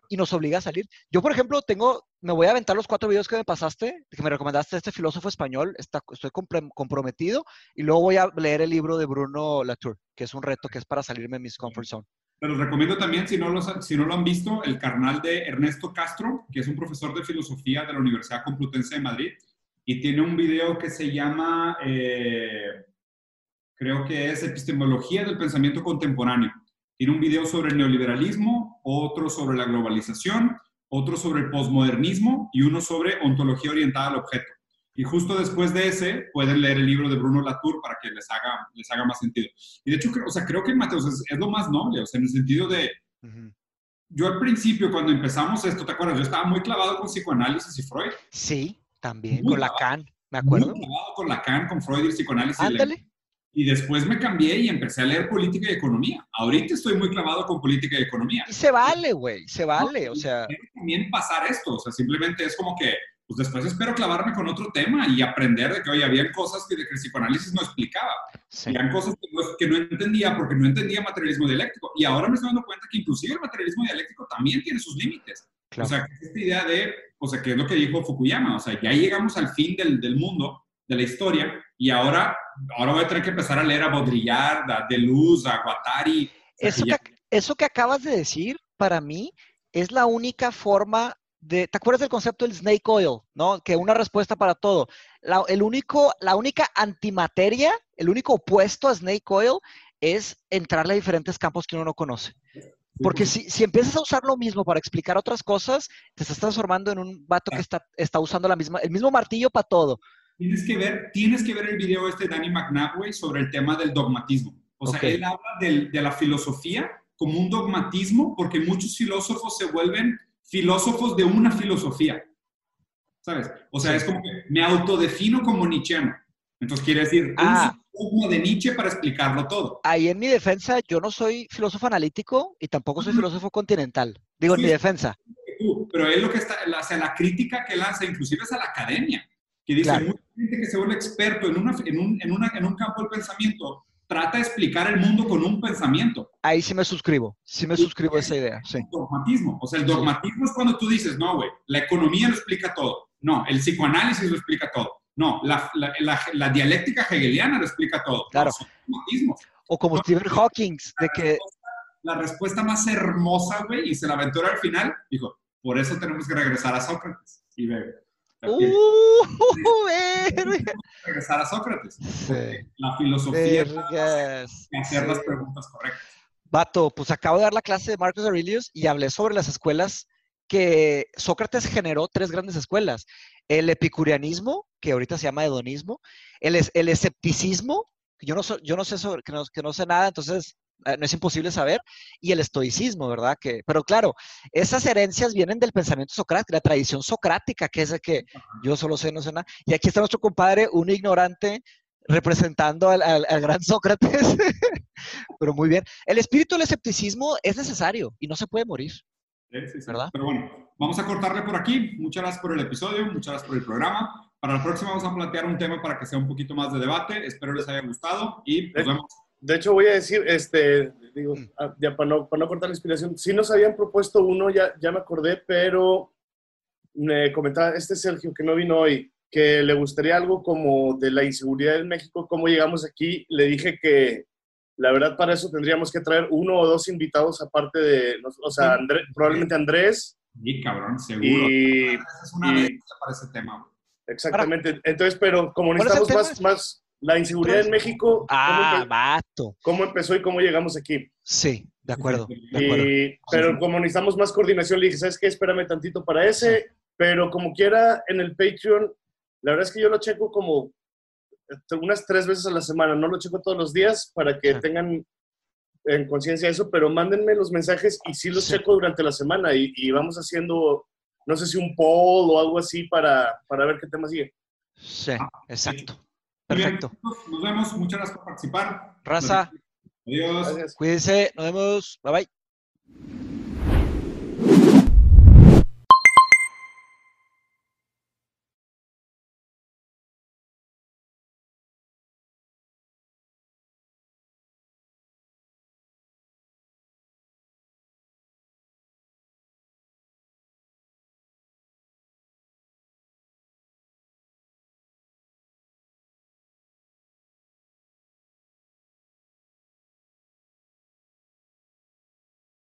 Speaker 2: Y nos obliga a salir. Yo, por ejemplo, tengo, me voy a aventar los cuatro videos que me pasaste, que me recomendaste este filósofo español, está, estoy comprometido, y luego voy a leer el libro de Bruno Latour, que es un reto que es para salirme de mis comfort zone.
Speaker 1: Te los recomiendo también, si no, los, si no lo han visto, el canal de Ernesto Castro, que es un profesor de filosofía de la Universidad Complutense de Madrid, y tiene un video que se llama, eh, creo que es Epistemología del Pensamiento Contemporáneo tiene un video sobre el neoliberalismo, otro sobre la globalización, otro sobre el posmodernismo y uno sobre ontología orientada al objeto. Y justo después de ese pueden leer el libro de Bruno Latour para que les haga, les haga más sentido. Y de hecho, creo, o sea, creo que Mateos es, es, lo más noble, o sea, en el sentido de... Yo al principio, cuando empezamos esto, ¿te acuerdas? Yo estaba muy clavado con psicoanálisis y Freud.
Speaker 2: Sí, también, con Lacan, me acuerdo.
Speaker 1: Muy clavado con Lacan, con Freud y psicoanálisis.
Speaker 2: Ándale.
Speaker 1: Y después me cambié y empecé a leer política y economía. Ahorita estoy muy clavado con política y economía.
Speaker 2: Y se vale, güey, se vale, o sea.
Speaker 1: También pasar esto, o sea, simplemente es como que, pues después espero clavarme con otro tema y aprender de que, oye, había cosas que, de que el psicoanálisis no explicaba. Habían cosas que no, que no, entendía porque no entendía materialismo dialéctico. Y ahora me estoy dando cuenta que inclusive el materialismo dialéctico también tiene sus límites. O sea, esta idea de, o sea, que es lo que dijo Fukuyama, o sea, ya llegamos al fin del, del mundo, de la historia, y ahora, ahora voy a tener que empezar a leer a Baudrillard, a Deleuze, a Guattari.
Speaker 2: Eso que, eso que acabas de decir, para mí, es la única forma de, ¿te acuerdas del concepto del snake oil? ¿No? Que una respuesta para todo. La, el único, la única antimateria, el único opuesto a snake oil es entrarle a diferentes campos que uno no conoce. Porque si, si, empiezas a usar lo mismo para explicar otras cosas, te estás transformando en un vato que está, está usando la misma, el mismo martillo para todo.
Speaker 1: Tienes que ver, tienes que ver el video este de Danny McNabway sobre el tema del dogmatismo. O sea, él habla de la filosofía como un dogmatismo porque muchos filósofos se vuelven filósofos de una filosofía. ¿Sabes? O sea, es como que me autodefino como nietzscheano. Entonces quiere decir, ah, un de Nietzsche para explicarlo todo.
Speaker 2: Ahí en mi defensa, yo no soy filósofo analítico y tampoco soy filósofo continental. Digo, en mi defensa.
Speaker 1: Pero él lo que está, o sea, la crítica que lanza inclusive es a la academia que dice, mucha gente que se vuelve experto en, una, en, un, en, una, en un campo del pensamiento trata de explicar el mundo con un pensamiento.
Speaker 2: Ahí sí me suscribo, sí me suscribo a esa idea. Sí.
Speaker 1: Dogmatismo. O sea, el dogmatismo es cuando tú dices, no, güey, la economía lo explica todo. No, el psicoanálisis lo explica todo. No, la, la, la, dialéctica hegeliana lo explica todo.
Speaker 2: Claro. o como Stephen Hawking, de que...
Speaker 1: La respuesta más hermosa, güey, y se la aventura al final, dijo, por eso tenemos que regresar a Sócrates. Y ve,
Speaker 2: Uh,
Speaker 1: regresar a Sócrates. La filosofía es hacer las preguntas correctas.
Speaker 2: Vato, pues acabo de dar la clase de Marcus Aurelius y hablé sobre las escuelas que Sócrates generó tres grandes escuelas. El epicureanismo, que ahorita se llama hedonismo, el, el escepticismo, que yo no, yo no sé sobre, que no, que no sé nada, entonces no es imposible saber, y el estoicismo, ¿verdad? Que, pero claro, esas herencias vienen del pensamiento socrático, la tradición socrática, que es de que yo solo sé, no sé nada. Y aquí está nuestro compadre, un ignorante, representando al, gran *laughs* Sócrates. pero muy bien. El espíritu del escepticismo es necesario y no se puede morir. ¿verdad?
Speaker 1: Pero bueno, vamos a cortarle por aquí. Muchas gracias por el episodio, muchas gracias por el programa. Para la próxima vamos a plantear un tema para que sea un poquito más de debate. Espero les haya gustado y nos vemos.
Speaker 3: De hecho, voy a decir, este, digo, mm. ah, ya para no, para no cortar la inspiración, sí nos habían propuesto uno, ya, ya me acordé, pero me comentaba este Sergio que no vino hoy, que le gustaría algo como de la inseguridad en México, cómo llegamos aquí. Le dije que la verdad para eso tendríamos que traer uno o dos invitados aparte de, o sea, probablemente Andrés.
Speaker 1: Sí, cabrón, seguro. Y, es una y, para ese tema.
Speaker 3: Exactamente. Entonces, pero como necesitamos más, más la inseguridad en México.
Speaker 2: Ah, ¿cómo, vato.
Speaker 3: ¿Cómo empezó y cómo llegamos aquí?
Speaker 2: Sí, de acuerdo. De
Speaker 3: pero como necesitamos más coordinación, le dije, ¿sabes qué? Espérame tantito para ese. Pero como quiera, en el Patreon, la verdad es que yo lo checo como unas tres veces a la semana. No lo checo todos los días para que tengan en conciencia eso, pero mándenme los mensajes y sí los checo durante la semana y, y, vamos haciendo, no sé si un poll o algo así para, para ver qué tema sigue.
Speaker 2: Sí, exacto. Perfecto.
Speaker 1: Nos vemos. Muchas gracias por participar.
Speaker 2: Raza.
Speaker 1: Adiós.
Speaker 2: Cuídense. Nos vemos. Bye bye.